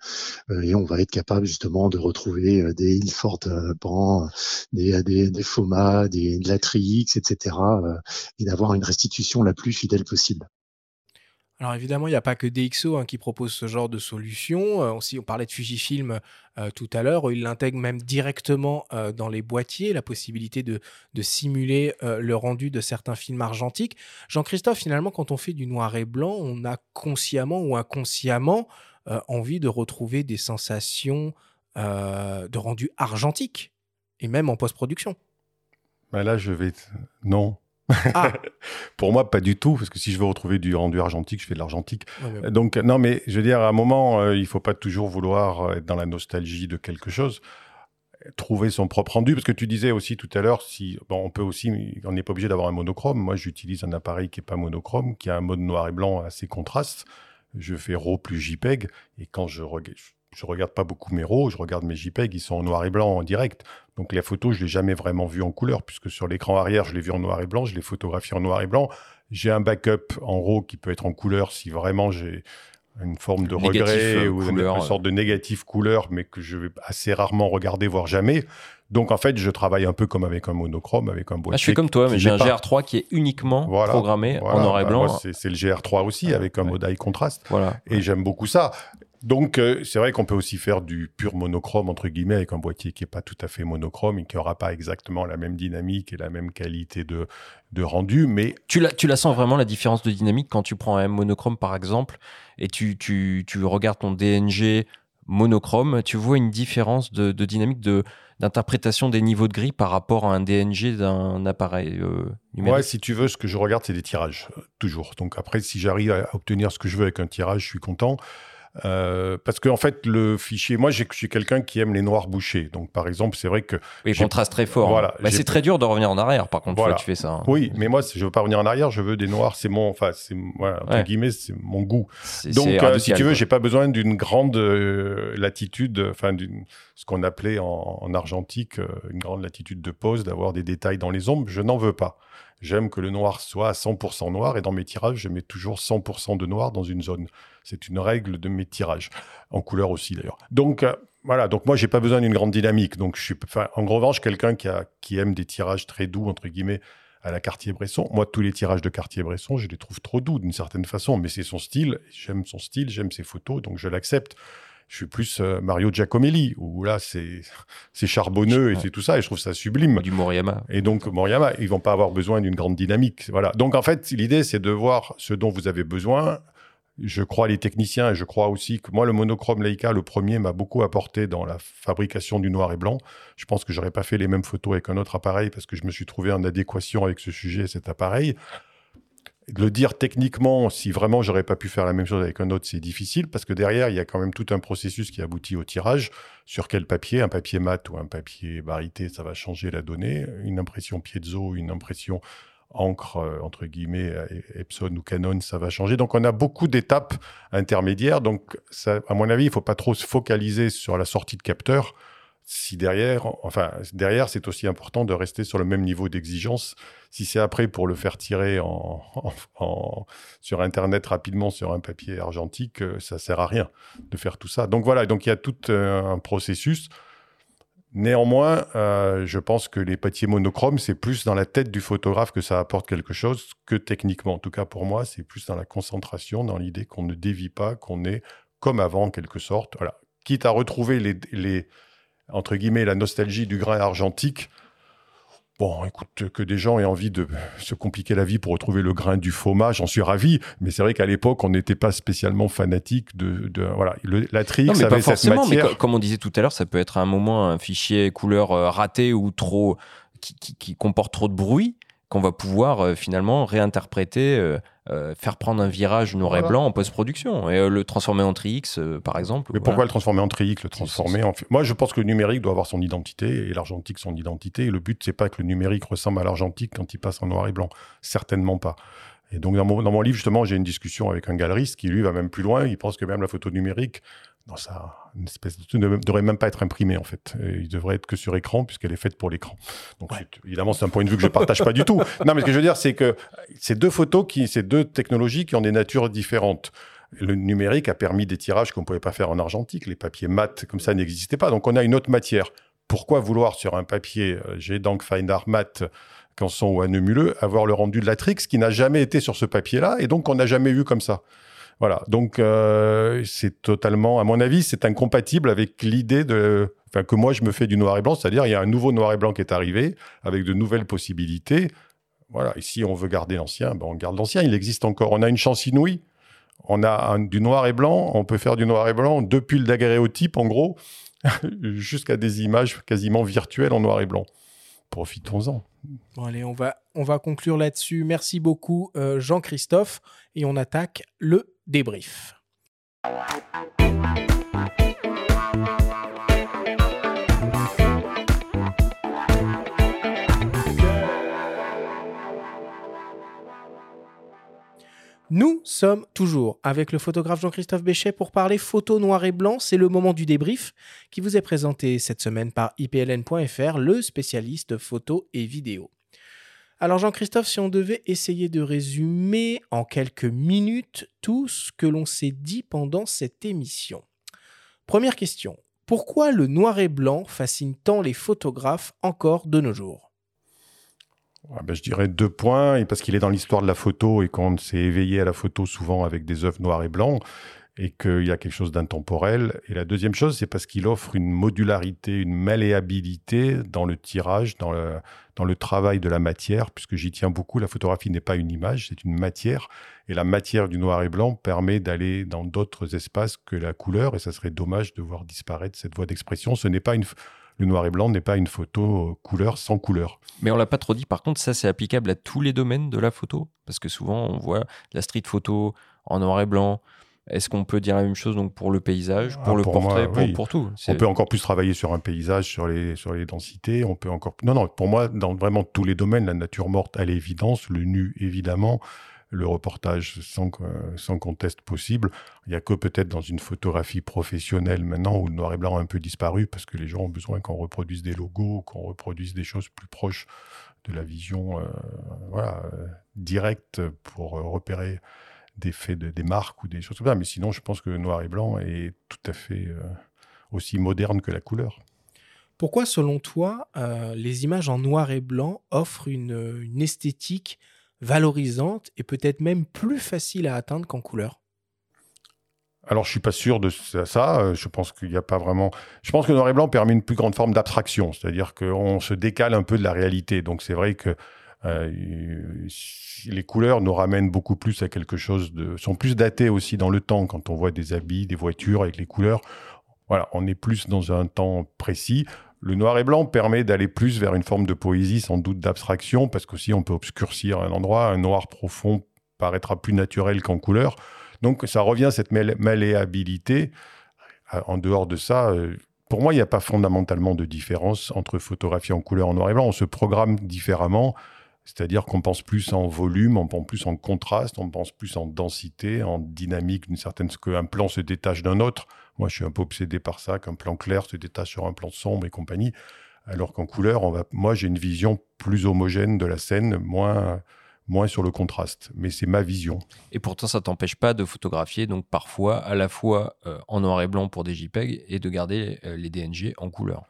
et on va être capable justement de retrouver des Ilford Pan, des, des, des FOMA, des, de la Trix, etc. et d'avoir une restitution la plus fidèle possible. Alors évidemment, il n'y a pas que DxO hein, qui propose ce genre de solution. Euh, on parlait de Fujifilm euh, tout à l'heure. Ils l'intègrent même directement euh, dans les boîtiers, la possibilité de, simuler le rendu de certains films argentiques. Jean-Christophe, finalement, quand on fait du noir et blanc, on a consciemment ou inconsciemment envie de retrouver des sensations de rendu argentique, et même en post-production. Ben là, je vais... Non, ah. Pour moi, pas du tout, parce que si je veux retrouver du rendu argentique, je fais de l'argentique. Ouais, Donc, non, mais je veux dire, à un moment, euh, il faut pas toujours vouloir euh, être dans la nostalgie de quelque chose. Trouver son propre rendu, parce que tu disais aussi tout à l'heure, si bon, on peut aussi, on n'est pas obligé d'avoir un monochrome. Moi, j'utilise un appareil qui est pas monochrome, qui a un mode noir et blanc assez contraste. Je fais RAW plus JPEG, et quand je regarde je regarde pas beaucoup mes RAW, je regarde mes JPEG, ils sont en noir et blanc en direct. Donc les photos, je l'ai jamais vraiment vu en couleur, puisque sur l'écran arrière, je l'ai vu en noir et blanc, je l'ai photographié en noir et blanc. J'ai un backup en RAW qui peut être en couleur si vraiment j'ai une forme de Négatif, regret euh, ou une- couleur, une, sorte de négatif couleur, mais que je vais assez rarement regarder, voire jamais. Donc en fait, je travaille un peu comme avec un monochrome, avec un boîtier. Ah, je suis comme toi, mais j'ai un n'est pas- GR3 qui est uniquement Voilà, programmé Voilà, en noir et bah, blanc. c'est le GR3 aussi, Ah, avec un ouais. mode high contrast. Voilà. Et j'aime beaucoup ça. Donc, euh, c'est vrai qu'on peut aussi faire du pur monochrome, entre guillemets, avec un boîtier qui n'est pas tout à fait monochrome et qui n'aura pas exactement la même dynamique et la même qualité de, de rendu. Mais Tu la, tu la sens vraiment la différence de dynamique quand tu prends un monochrome par exemple et tu, tu, tu regardes ton DNG monochrome, tu vois une différence de, de dynamique de d'interprétation des niveaux de gris par rapport à un DNG d'un appareil euh, numérique? moi, si tu veux, ce que je regarde, c'est des tirages, euh, toujours. Donc après, si j'arrive à obtenir ce que je veux avec un tirage, je suis content. Euh, parce qu'en fait, le fichier, moi, je suis quelqu'un qui aime les noirs bouchés. Donc, par exemple, c'est vrai que oui, contraste très fort. Voilà, hein. Bah, j'ai- c'est très dur de revenir en arrière par contre Voilà. fois que tu fais ça. hein. Oui, mais moi, je veux pas revenir en arrière, je veux des noirs. C'est mon, enfin, c'est voilà, entre Ouais. guillemets, c'est mon goût. Donc, euh, si tu veux, j'ai pas besoin d'une grande euh, latitude, enfin, ce qu'on appelait en, en argentique euh, une grande latitude de pose, d'avoir des détails dans les ombres. Je n'en veux pas. J'aime que le noir soit à 100% noir et dans mes tirages, je mets toujours 100% de noir dans une zone. C'est une règle de mes tirages, en couleur aussi d'ailleurs. Donc euh, voilà, donc moi j'ai pas besoin d'une grande dynamique. Donc je suis, en revanche, quelqu'un qui aime des tirages très doux entre guillemets à la Cartier-Bresson. Moi, tous les tirages de Cartier-Bresson, je les trouve trop doux d'une certaine façon, mais c'est son style. J'aime son style, j'aime ses photos, donc je l'accepte. Je suis plus euh, Mario Giacomelli, où là, c'est charbonneux et c'est tout ça, et je trouve ça sublime. du Moriyama. Et donc, Moriyama, ils vont pas avoir besoin d'une grande dynamique. Voilà. Donc, en fait, l'idée, c'est de voir ce dont vous avez besoin. Je crois les techniciens et je crois aussi que moi, le monochrome Leica, le premier, m'a beaucoup apporté dans la fabrication du noir et blanc. Je pense que j'aurais pas fait les mêmes photos avec un autre appareil parce que je me suis trouvé en adéquation avec ce sujet et cet appareil. Le dire techniquement, si vraiment j'aurais pas pu faire la même chose avec un autre, c'est difficile parce que derrière, il y a quand même tout un processus qui aboutit au tirage. Sur quel papier Un papier mat ou un papier barité, ça va changer la donnée. Une impression piezo, une impression encre, euh, entre guillemets, euh, Epson ou Canon, ça va changer. Donc, on a beaucoup d'étapes intermédiaires. Donc, ça, à mon avis, il faut pas trop se focaliser sur la sortie de capteur. Si derrière, enfin, derrière, c'est aussi important de rester sur le même niveau d'exigence. Si c'est après pour le faire tirer sur Internet rapidement sur un papier argentique, euh, ça sert à rien de faire tout ça. Donc voilà, donc il y a tout euh, un processus. Néanmoins, euh, je pense que les papiers monochromes, c'est plus dans la tête du photographe que ça apporte quelque chose que techniquement. En tout cas, pour moi, c'est plus dans la concentration, dans l'idée qu'on ne dévie pas, qu'on est comme avant, en quelque sorte. Voilà. Quitte à retrouver les- entre guillemets, la nostalgie du grain argentique. Bon, écoute, que des gens aient envie de se compliquer la vie pour retrouver le grain du mât, j'en suis ravi. Mais c'est vrai qu'à l'époque, on n'était pas spécialement fanatique de, de- voilà, le, la Non, mais avait pas cette forcément, matière. comme on disait tout à l'heure, ça peut être à un moment un fichier couleur euh, raté ou trop qui, qui- qui comporte trop de bruit qu'on va pouvoir euh, finalement réinterpréter, euh, euh, faire prendre un virage noir et blanc en post-production et le transformer en Tri-X par exemple. Mais Voilà. pourquoi le transformer en triique, le transformer en... Moi, je pense que le numérique doit avoir son identité et l'argentique son identité. Et le but, c'est pas que le numérique ressemble à l'argentique quand il passe en noir et blanc. Certainement pas. Et donc, dans mon, dans mon livre, justement, j'ai une discussion avec un galeriste qui, lui, va même plus loin. Il pense que même la photo numérique, dans sa une espèce de, ne devrait même pas être imprimée, en fait. Et il devrait être que sur écran, puisqu'elle est faite pour l'écran. Donc, évidemment, c'est un point de vue que je partage pas du tout. Non, mais ce que je veux dire, c'est que c'est deux photos qui, c'est deux technologies qui ont des natures différentes. Le numérique a permis des tirages qu'on ne pouvait pas faire en argentique. Les papiers mat, comme ça, n'existaient pas. Donc, on a une autre matière. Pourquoi vouloir sur un papier euh, J'ai donc Fine Art Mat, Canson ou Annemuleux, avoir le rendu de la Trix qui n'a jamais été sur ce papier-là? Et donc on n'a jamais vu comme ça. Voilà. Donc, euh, c'est totalement, à mon avis, c'est incompatible avec l'idée de. Enfin, que moi, je me fais du noir et blanc, c'est-à-dire, il y a un nouveau noir et blanc qui est arrivé avec de nouvelles possibilités. Voilà. Et si on veut garder l'ancien, ben, on garde l'ancien. Il existe encore. On a une chance inouïe. On a un- du noir et blanc. On peut faire du noir et blanc depuis le daguerréotype, en gros, jusqu'à des images quasiment virtuelles en noir et blanc. Profitons-en. Bon, allez, on va, on va conclure là-dessus. Merci beaucoup, euh, Jean-Christophe. Et on attaque le débrief. Nous sommes toujours avec le photographe Jean-Christophe Béchet pour parler photo noir et blanc. C'est le moment du débrief qui vous est présenté cette semaine par ipln.fr, le spécialiste photo et vidéo. Alors Jean-Christophe, si on devait essayer de résumer en quelques minutes tout ce que l'on s'est dit pendant cette émission. Première question. Pourquoi le noir et blanc fascine tant les photographes encore de nos jours? Ah ben, je dirais deux points, et parce qu'il est dans l'histoire de la photo et qu'on s'est éveillé à la photo souvent avec des œuvres noires et blancs, et qu'il y a quelque chose d'intemporel. Et la deuxième chose, c'est parce qu'il offre une modularité, une malléabilité dans le tirage, dans le, dans le travail de la matière, puisque j'y tiens beaucoup. La photographie n'est pas une image, c'est une matière. Et la matière du noir et blanc permet d'aller dans d'autres espaces que la couleur, et ça serait dommage de voir disparaître cette voie d'expression. Ce n'est pas une le noir et blanc n'est pas une photo euh, couleur sans couleur. Mais on l'a pas trop dit. Par contre, ça c'est applicable à tous les domaines de la photo, parce que souvent on voit la street photo en noir et blanc, est-ce qu'on peut dire la même chose donc pour le paysage, pour ah, le portrait, pour, tout? On peut encore plus travailler sur un paysage, sur les, sur les densités. On peut encore. Non, non. Pour moi, dans vraiment tous les domaines, la nature morte à l'évidence, le nu évidemment, le reportage sans, sans conteste possible. Il n'y a que peut-être dans une photographie professionnelle maintenant où le noir et blanc a un peu disparu parce que les gens ont besoin qu'on reproduise des logos, qu'on reproduise des choses plus proches de la vision euh, voilà, euh, directe pour euh, repérer des faits de, des marques ou des choses comme ça. Mais sinon, je pense que noir et blanc est tout à fait euh, aussi moderne que la couleur. Pourquoi, selon toi, euh, les images en noir et blanc offrent une, une esthétique valorisante et peut-être même plus facile à atteindre qu'en couleur? Alors, je suis pas sûr de ça. Euh, je pense qu'il n'y a pas vraiment. Je pense que noir et blanc permet une plus grande forme d'abstraction, c'est-à-dire qu'on se décale un peu de la réalité. Donc, c'est vrai que euh, les couleurs nous ramènent beaucoup plus à quelque chose de, sont plus datées aussi dans le temps quand on voit des habits, des voitures avec les couleurs. Voilà, on est plus dans un temps précis. Le noir et blanc permet d'aller plus vers une forme de poésie, sans doute d'abstraction, parce qu'aussi on peut obscurcir un endroit. Un noir profond paraîtra plus naturel qu'en couleur. Donc ça revient à cette malléabilité. Euh, en dehors de ça, euh, pour moi, il n'y a pas fondamentalement de différence entre photographie en couleur en noir et blanc. On se programme différemment. C'est-à-dire qu'on pense plus en volume, on pense plus en contraste, on pense plus en densité, en dynamique d'une certaine... qu'un plan se détache d'un autre. Moi, je suis un peu obsédé par ça, qu'un plan clair se détache sur un plan sombre et compagnie. Alors qu'en couleur, moi, j'ai une vision plus homogène de la scène, moins moins sur le contraste. Mais c'est ma vision. Et pourtant, ça t'empêche pas de photographier, donc parfois à la fois euh, en noir et blanc pour des JPEG et de garder euh, les DNG en couleur.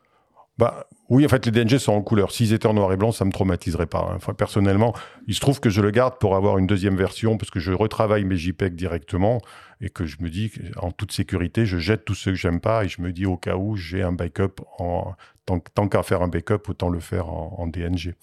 Bah, oui, en fait, les DNG sont en couleur. S'ils étaient en noir et blanc, ça me traumatiserait pas. Hein. Personnellement, il se trouve que je le garde pour avoir une deuxième version parce que je retravaille mes JPEG directement et que je me dis, en toute sécurité, je jette tous ceux que j'aime pas et je me dis au cas où j'ai un backup tant, qu'à faire un backup, autant le faire en, DNG.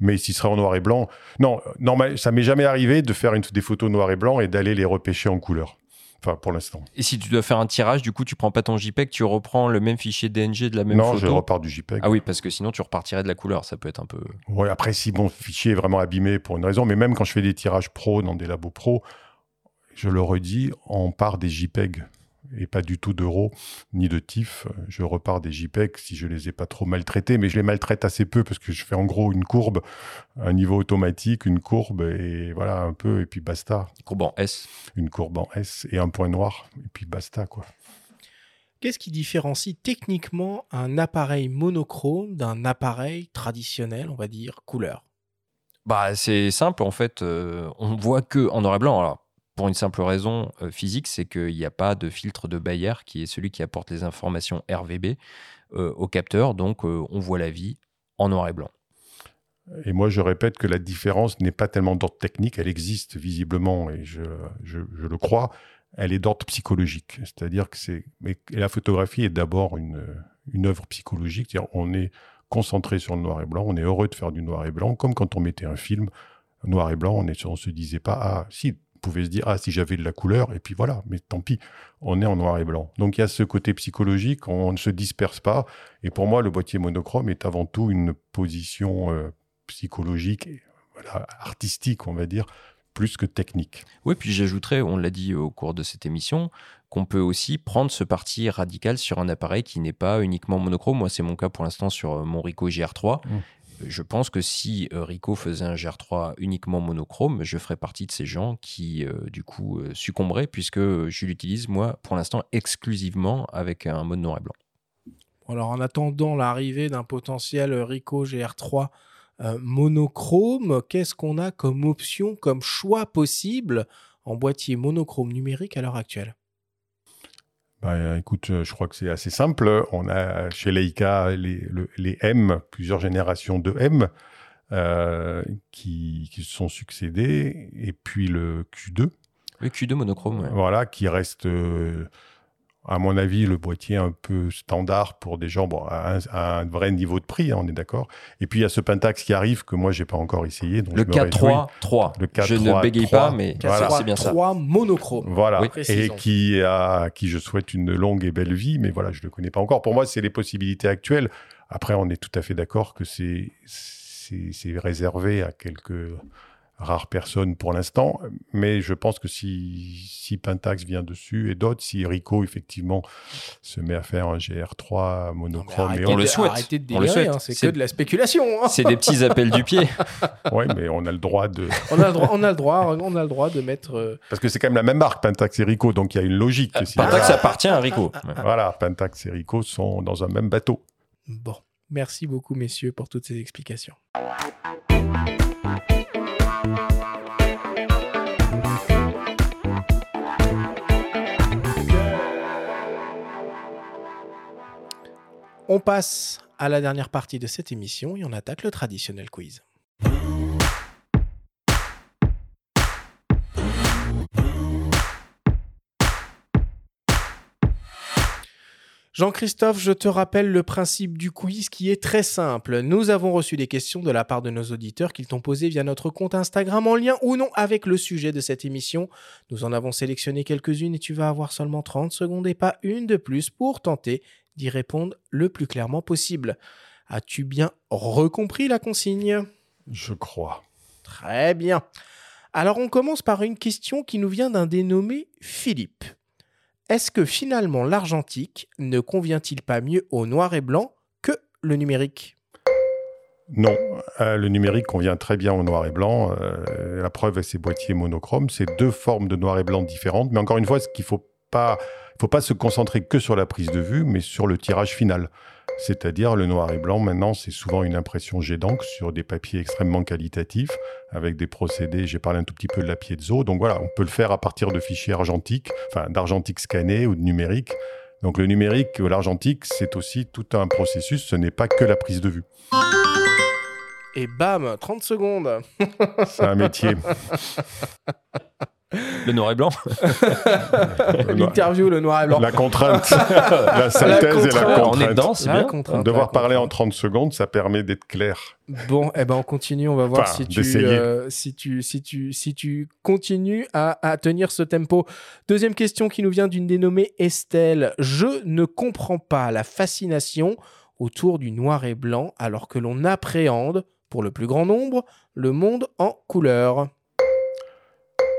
Mais s'il serait en noir et blanc, non, normal, ça m'est jamais arrivé de faire des photos noir et blanc et d'aller les repêcher en couleur. Enfin, pour l'instant. Et si tu dois faire un tirage, du coup, tu prends pas ton JPEG, tu reprends le même fichier DNG de la même photo Non, je repars du JPEG. Ah oui, parce que sinon, tu repartirais de la couleur. Ça peut être un peu. Oui, après, si mon fichier est vraiment abîmé pour une raison, mais même quand je fais des tirages pro dans des labos pro, je le redis, on part des JPEG et pas du tout d'euros ni de TIFF. Je repars des JPEG si je les ai pas trop maltraités, mais je les maltraite assez peu parce que je fais en gros une courbe, un niveau automatique, une courbe et voilà un peu et puis basta. Une courbe en S. Une courbe en S et un point noir et puis basta quoi. Qu'est-ce qui différencie techniquement un appareil monochrome d'un appareil traditionnel, on va dire, couleur? Bah, c'est simple en fait, euh, on voit que en noir et blanc. Alors, pour une simple raison euh, physique, c'est qu'il n'y a pas de filtre de Bayer qui est celui qui apporte les informations RVB euh, au capteur. Donc, euh, on voit la vie en noir et blanc. Et moi, je répète que la différence n'est pas tellement d'ordre technique, elle existe visiblement, et je, le crois, elle est d'ordre psychologique. C'est-à-dire que c'est. la photographie est d'abord une, œuvre psychologique. C'est-à-dire on est concentré sur le noir et blanc, on est heureux de faire du noir et blanc, comme quand on mettait un film noir et blanc, on ne se disait pas, ah, si, pouvait se dire ah si j'avais de la couleur et puis voilà mais tant pis on est en noir et blanc donc il y a ce côté psychologique on ne se disperse pas et pour moi le boîtier monochrome est avant tout une position euh, psychologique artistique on va dire plus que technique. Oui, puis j'ajouterais, on l'a dit au cours de cette émission, qu'on peut aussi prendre ce parti radical sur un appareil qui n'est pas uniquement monochrome. Moi, c'est mon cas pour l'instant sur euh, mon Ricoh GR3 je pense que si euh, Rico faisait un GR3 uniquement monochrome, je ferais partie de ces gens qui, euh, du coup, euh, succomberaient, puisque je l'utilise, moi, pour l'instant, exclusivement avec un mode noir et blanc. Alors, en attendant l'arrivée d'un potentiel Rico GR3 euh, monochrome. Qu'est-ce qu'on a comme option, comme choix possible en boîtier monochrome numérique à l'heure actuelle? Bah, écoute, euh, je crois que c'est assez simple. On a chez Leica les, le- les M, plusieurs générations de M euh, qui, qui se sont succédées, et puis le Q2, Le Q2 monochrome, ouais. voilà, qui reste, euh, à mon avis, le boîtier un peu standard pour des gens bon, à, un, à un vrai niveau de prix, hein, on est d'accord. Et puis il y a ce Pentax qui arrive que moi j'ai pas encore essayé. Donc Le je me réjouis. K3, 3. Le Je ne 4-3, bégaye 3, pas, mais voilà. c'est bien ça. 3 monochrome. Voilà, Oui, et qui a, à qui je souhaite une longue et belle vie, mais voilà, je le connais pas encore. Pour moi, c'est les possibilités actuelles. Après, on est tout à fait d'accord que c'est réservé à quelques rares personnes pour l'instant, mais je pense que si si Pentax vient dessus et d'autres, si Ricoh effectivement se met à faire un GR3 monochrome, et on de- le souhaite. Arrêtez de On le délirer, souhaite. hein, c'est que de la spéculation. hein. C'est des petits appels du pied. ouais, mais on a le droit de On a le droit, on a le droit, on a le droit de mettre. euh, parce que c'est quand même la même marque Pentax et Ricoh, donc il y a une logique. Si- Pentax appartient à Rico. Voilà, Pentax et Ricoh sont dans un même bateau. Bon, merci beaucoup messieurs pour toutes ces explications. On passe à la dernière partie de cette émission et on attaque le traditionnel quiz. Jean-Christophe, je te rappelle le principe du quiz qui est très simple. Nous avons reçu des questions de la part de nos auditeurs qu'ils t'ont posées via notre compte Instagram en lien ou non avec le sujet de cette émission. Nous en avons sélectionné quelques-unes et tu vas avoir seulement 30 secondes et pas une de plus pour tenter d'y répondre le plus clairement possible. As-tu bien recompris la consigne? Je crois. Très bien. Alors on commence par une question qui nous vient d'un dénommé Philippe. Est-ce que finalement l'argentique ne convient-il pas mieux au noir et blanc que le numérique? Non, euh, le numérique convient très bien au noir et blanc. Euh, la preuve est ces boîtiers monochromes. C'est deux formes de noir et blanc différentes. Mais encore une fois, ce qu'il faut pas, faut pas se concentrer que sur la prise de vue, mais sur le tirage final. C'est-à-dire le noir et blanc. Maintenant, c'est souvent une impression jet d'encre sur des papiers extrêmement qualitatifs, avec des procédés. J'ai parlé un tout petit peu de la piezo. Donc voilà, on peut le faire à partir de fichiers argentiques, enfin d'argentique scanné ou de numérique. Donc le numérique ou l'argentique, c'est aussi tout un processus. Ce n'est pas que la prise de vue. Et bam, 30 secondes. C'est un métier. Le noir et blanc. L'interview, le noir et blanc. La contrainte, la synthèse et la contrainte. On est dedans, c'est La bien. contrainte, Devoir parler en contrainte. 30 secondes, ça permet d'être clair. Bon, eh ben on continue, on va voir Enfin, si, tu, euh, si, tu, si, tu, si tu continues à, à tenir ce tempo. Deuxième question qui nous vient d'une dénommée Estelle. Je ne comprends pas la fascination autour du noir et blanc alors que l'on appréhende, pour le plus grand nombre, le monde en couleur.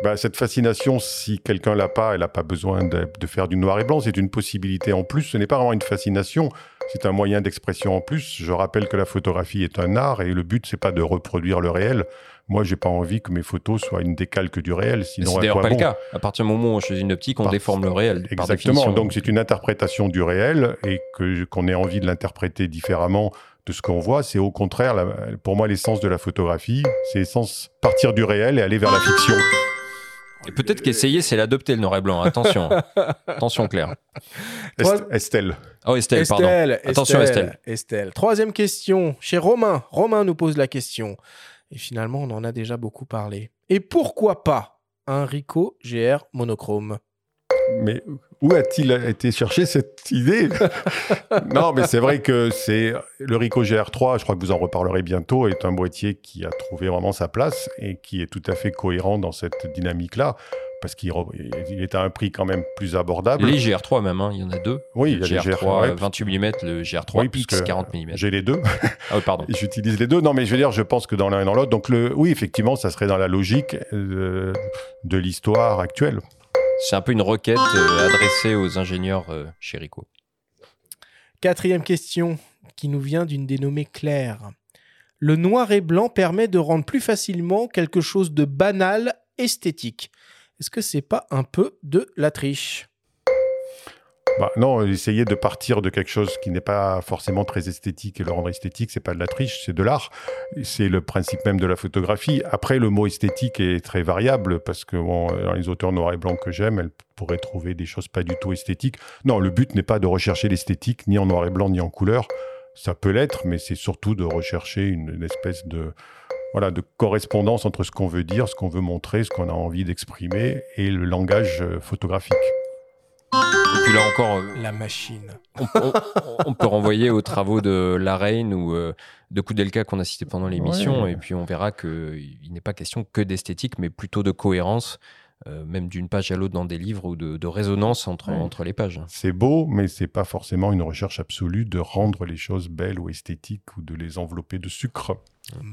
Bah, cette fascination, si quelqu'un l'a pas, elle n'a pas besoin de, de faire du noir et blanc. C'est une possibilité en plus. Ce n'est pas vraiment une fascination. C'est un moyen d'expression en plus. Je rappelle que la photographie est un art et le but, c'est pas de reproduire le réel. Moi, j'ai pas envie que mes photos soient une décalque du réel. Sinon, C'est d'ailleurs pas bon le cas. À partir du moment où on choisit une optique, on Par- déforme le réel. Exactement. Donc c'est une interprétation du réel et que qu'on ait envie de l'interpréter différemment de ce qu'on voit, c'est au contraire, la- pour moi, l'essence de la photographie. C'est l'essence partir du réel et aller vers la fiction. Et peut-être qu'essayer, c'est l'adopter le noir et blanc. Attention. Attention, Claire. Est- Estelle. Oh, Estelle, pardon. Estelle, Attention, Estelle, Estelle. Troisième question, chez Romain. Romain nous pose la question. Et finalement, on en a déjà beaucoup parlé. Et pourquoi pas un Ricoh GR monochrome? Mais où a-t-il été chercher cette idée? Non, mais c'est vrai que c'est le Ricoh GR3. Je crois que vous en reparlerez bientôt. Est un boîtier qui a trouvé vraiment sa place et qui est tout à fait cohérent dans cette dynamique-là parce qu'il est à un prix quand même plus abordable. Les GR3 même, hein, il y en a deux. Oui, le il y a les GR3 GR3, ouais, euh, 28 mm, le GR3 Oui, X puisque 40 mm. J'ai les deux. Ah oui, pardon. J'utilise les deux. Non, mais je veux dire, je pense que dans l'un et dans l'autre. Donc, le, oui, effectivement, ça serait dans la logique euh, de l'histoire actuelle. C'est un peu une requête euh, adressée aux ingénieurs euh. Quatrième question qui nous vient d'une dénommée Claire. Le noir et blanc permet de rendre plus facilement quelque chose de banal esthétique. Est-ce que c'est pas un peu de la triche? Bah, non, essayer de partir de quelque chose qui n'est pas forcément très esthétique et le rendre esthétique, c'est pas de la triche, c'est de l'art. C'est le principe même de la photographie. Après, le mot esthétique est très variable parce que bon, dans les auteurs noirs et blancs que j'aime, elles pourraient trouver des choses pas du tout esthétiques. Non, le but n'est pas de rechercher l'esthétique ni en noir et blanc ni en couleur. Ça peut l'être, mais c'est surtout de rechercher une, une espèce de voilà, de correspondance entre ce qu'on veut dire, ce qu'on veut montrer, ce qu'on a envie d'exprimer et le langage euh, photographique. Et puis là encore, euh, La machine. on, on- on peut renvoyer aux travaux de La Reine ou euh, de Koudelka qu'on a cité pendant l'émission, Ouais. et puis on verra qu'il n'est pas question que d'esthétique, mais plutôt de cohérence, euh, même d'une page à l'autre dans des livres, ou de, de résonance entre, Ouais. entre les pages. C'est beau, mais c'est pas forcément une recherche absolue de rendre les choses belles ou esthétiques ou de les envelopper de sucre.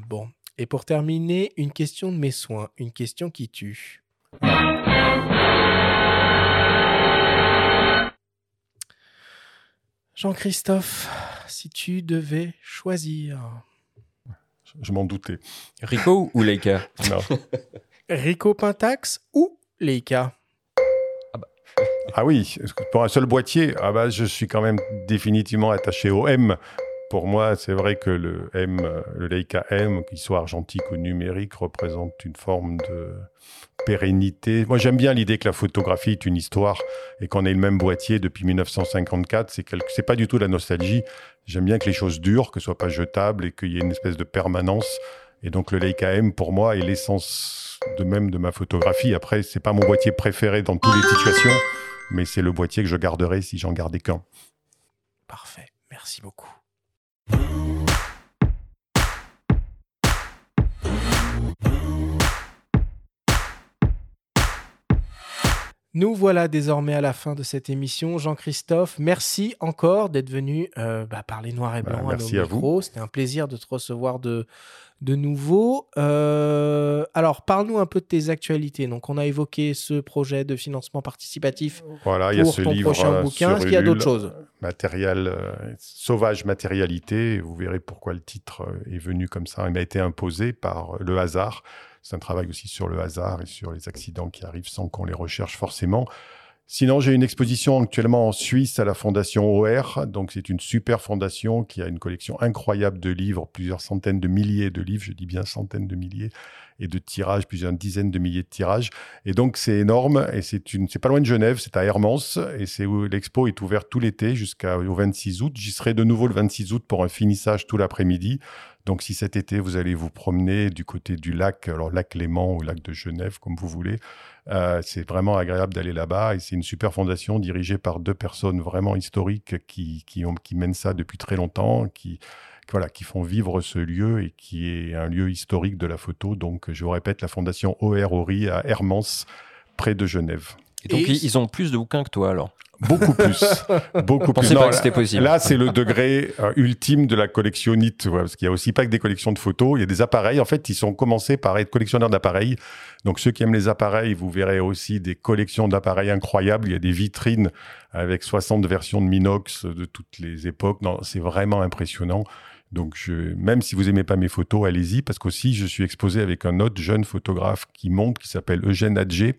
Bon. Et pour terminer, une question de mes soins, une question qui tue. Jean-Christophe, si tu devais choisir Je m'en doutais. Rico ou Leica? Non. Rico Pentax ou Leica? Ah oui, est-ce que pour un seul boîtier, ah bah, je suis quand même définitivement attaché au M. Pour moi, c'est vrai que le M, euh, le Leica M, qu'il soit argentique ou numérique, représente une forme de pérennité. Moi, j'aime bien l'idée que la photographie est une histoire et qu'on ait le même boîtier depuis 1954. C'est quelque... pas du tout la nostalgie. J'aime bien que les choses durent, que ce soit pas jetable et qu'il y ait une espèce de permanence. Et donc, le Leica M, pour moi, est l'essence de même de ma photographie. Après, c'est pas mon boîtier préféré dans toutes les situations, mais c'est le boîtier que je garderai si j'en gardais qu'un. Parfait, merci beaucoup. Nous voilà désormais à la fin de cette émission. Jean-Christophe, merci encore d'être venu euh, bah, parler noir et Bah, blanc à nos à vous. micros. C'était un plaisir de te recevoir de, de nouveau. Euh, alors, parle-nous un peu de tes actualités. Donc, on a évoqué ce projet de financement participatif Voilà, il y a pour ce ton livre prochain euh, bouquin. Est-ce qu'il y a d'autres choses Matériel, euh, sauvage matérialité. Vous verrez pourquoi le titre est venu comme ça. Il m'a été imposé par le hasard. C'est un travail aussi sur le hasard et sur les accidents qui arrivent sans qu'on les recherche forcément. Sinon, j'ai une exposition actuellement en Suisse à la Fondation OR. Donc, c'est une super fondation qui a une collection incroyable de livres, plusieurs centaines de milliers de livres, je dis bien centaines de milliers, et de tirages, plusieurs dizaines de milliers de tirages. Et donc, c'est énorme. Et c'est une, c'est pas loin de Genève, c'est à Hermance. Et c'est où l'expo est ouverte tout l'été jusqu'au 26 août. J'y serai de nouveau le 26 août pour un finissage tout l'après-midi. Donc, si cet été, vous allez vous promener du côté du lac, alors lac Léman ou lac de Genève, comme vous voulez, euh, c'est vraiment agréable d'aller là-bas. Et c'est une super fondation dirigée par deux personnes vraiment historiques qui, qui, mènent ça depuis très longtemps, qui, voilà, qui font vivre ce lieu et qui est un lieu historique de la photo. Donc, je vous répète, la fondation OR Ori à Hermance, près de Genève. Et donc, Et- ils ont plus de bouquins que toi, alors Beaucoup plus. Beaucoup Je plus. pensais Non, pas que c'était possible. Là, c'est le degré euh, ultime de la collectionnite, ouais, parce qu'il y a aussi pas que des collections de photos, il y a des appareils. En fait, ils sont commencés par être collectionneurs d'appareils. Donc, ceux qui aiment les appareils, vous verrez aussi des collections d'appareils incroyables. Il y a des vitrines avec 60 versions de Minox de toutes les époques. Non, c'est vraiment impressionnant. Donc, je, même si vous aimez pas mes photos, allez-y, parce qu'aussi, je suis exposé avec un autre jeune photographe qui monte, qui s'appelle Eugène Adjé.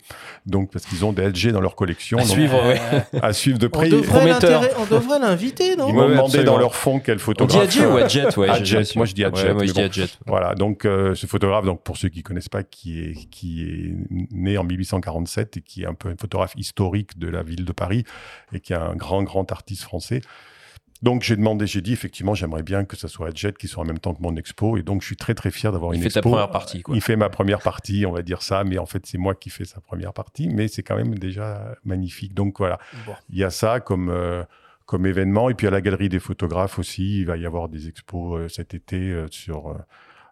Donc, parce qu'ils ont des Adjé dans leur collection. À Donc, suivre, ouais. à suivre de On près. on devrait l'inviter, non Ils m'ont ouais, demandé absolument. dans leur fond quel On dit photographe. Adjet ou Adjet ouais, Adjet. Moi, je dis Adjet, Ouais, moi, je dis. Adjet. Voilà, donc euh, ce photographe, donc pour ceux qui connaissent pas, qui est qui est né en 1847 et qui est un peu un photographe historique de la ville de Paris et qui est un grand grand artiste français. Donc j'ai demandé, j'ai dit effectivement, j'aimerais bien que ça soit Adjet qui soit en même temps que mon expo et donc je suis très très fier d'avoir Il une fait ta expo. première partie, quoi. Il fait ma première partie, on va dire ça, mais en fait c'est moi qui fais sa première partie, mais c'est quand même déjà magnifique. Donc voilà, Bon. il y a ça comme, euh, comme événement. Et puis à la Galerie des photographes aussi, il va y avoir des expos euh, cet été euh, sur euh,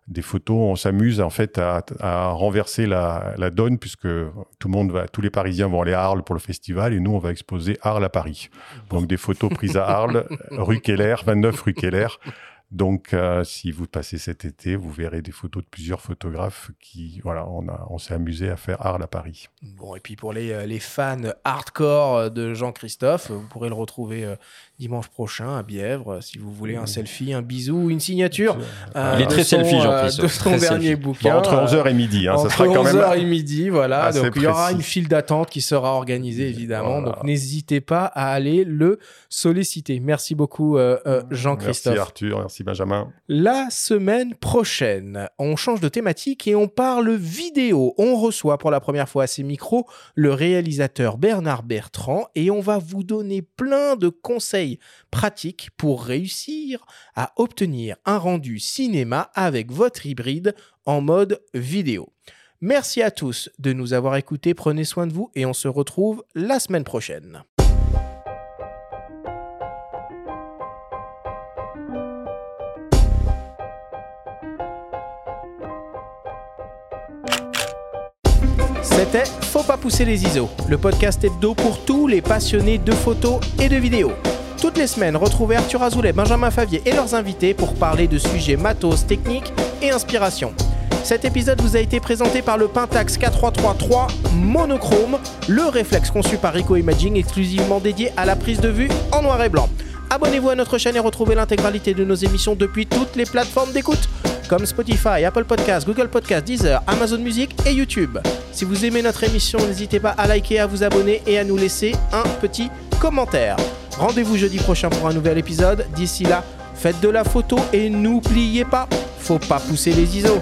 des photos. On s'amuse en fait à, à renverser la, la donne puisque tout le monde va, tous les Parisiens vont aller à Arles pour le festival et nous on va exposer Arles à Paris. Donc des photos prises à Arles, rue Keller, 29 rue Keller. Donc, euh, si vous passez cet été, vous verrez des photos de plusieurs photographes qui, voilà, on, a, on s'est amusé à faire Arles à Paris. Bon, et puis pour les, euh, les fans hardcore de Jean-Christophe, vous pourrez le retrouver euh, dimanche prochain à Bièvre, si vous voulez un selfie, un bisou, une signature. euh, Il est de très son, selfie, euh, Jean-Christophe, De son très dernier selfie. bouquin. Bon, entre euh, 11h et midi, hein, ça entre sera quand même 11h et midi, voilà. assez Donc il y aura une file d'attente qui sera organisée, évidemment. Voilà. Donc n'hésitez pas à aller le solliciter. Merci beaucoup, euh, euh, Jean-Christophe. Merci Arthur, merci Benjamin. La semaine prochaine, on change de thématique et on parle vidéo. On reçoit pour la première fois à ces micros le réalisateur Bernard Bertrand et on va vous donner plein de conseils pratiques pour réussir à obtenir un rendu cinéma avec votre hybride en mode vidéo. Merci à tous de nous avoir écoutés, prenez soin de vous et on se retrouve la semaine prochaine. C'était Faut pas pousser les ISO, le podcast hebdo pour tous les passionnés de photos et de vidéos. Toutes les semaines, retrouvez Arthur Azoulay, Benjamin Favier et leurs invités pour parler de sujets matos, techniques et inspiration. Cet épisode vous a été présenté par le Pentax K333 monochrome, le réflexe conçu par Rico Imaging exclusivement dédié à la prise de vue en noir et blanc. Abonnez-vous à notre chaîne et retrouvez l'intégralité de nos émissions depuis toutes les plateformes d'écoute comme Spotify, Apple Podcasts, Google Podcasts, Deezer, Amazon Music et YouTube. Si vous aimez notre émission, n'hésitez pas à liker, à vous abonner et à nous laisser un petit commentaire. Rendez-vous jeudi prochain pour un nouvel épisode. D'ici là, faites de la photo et n'oubliez pas, faut pas pousser les ISO.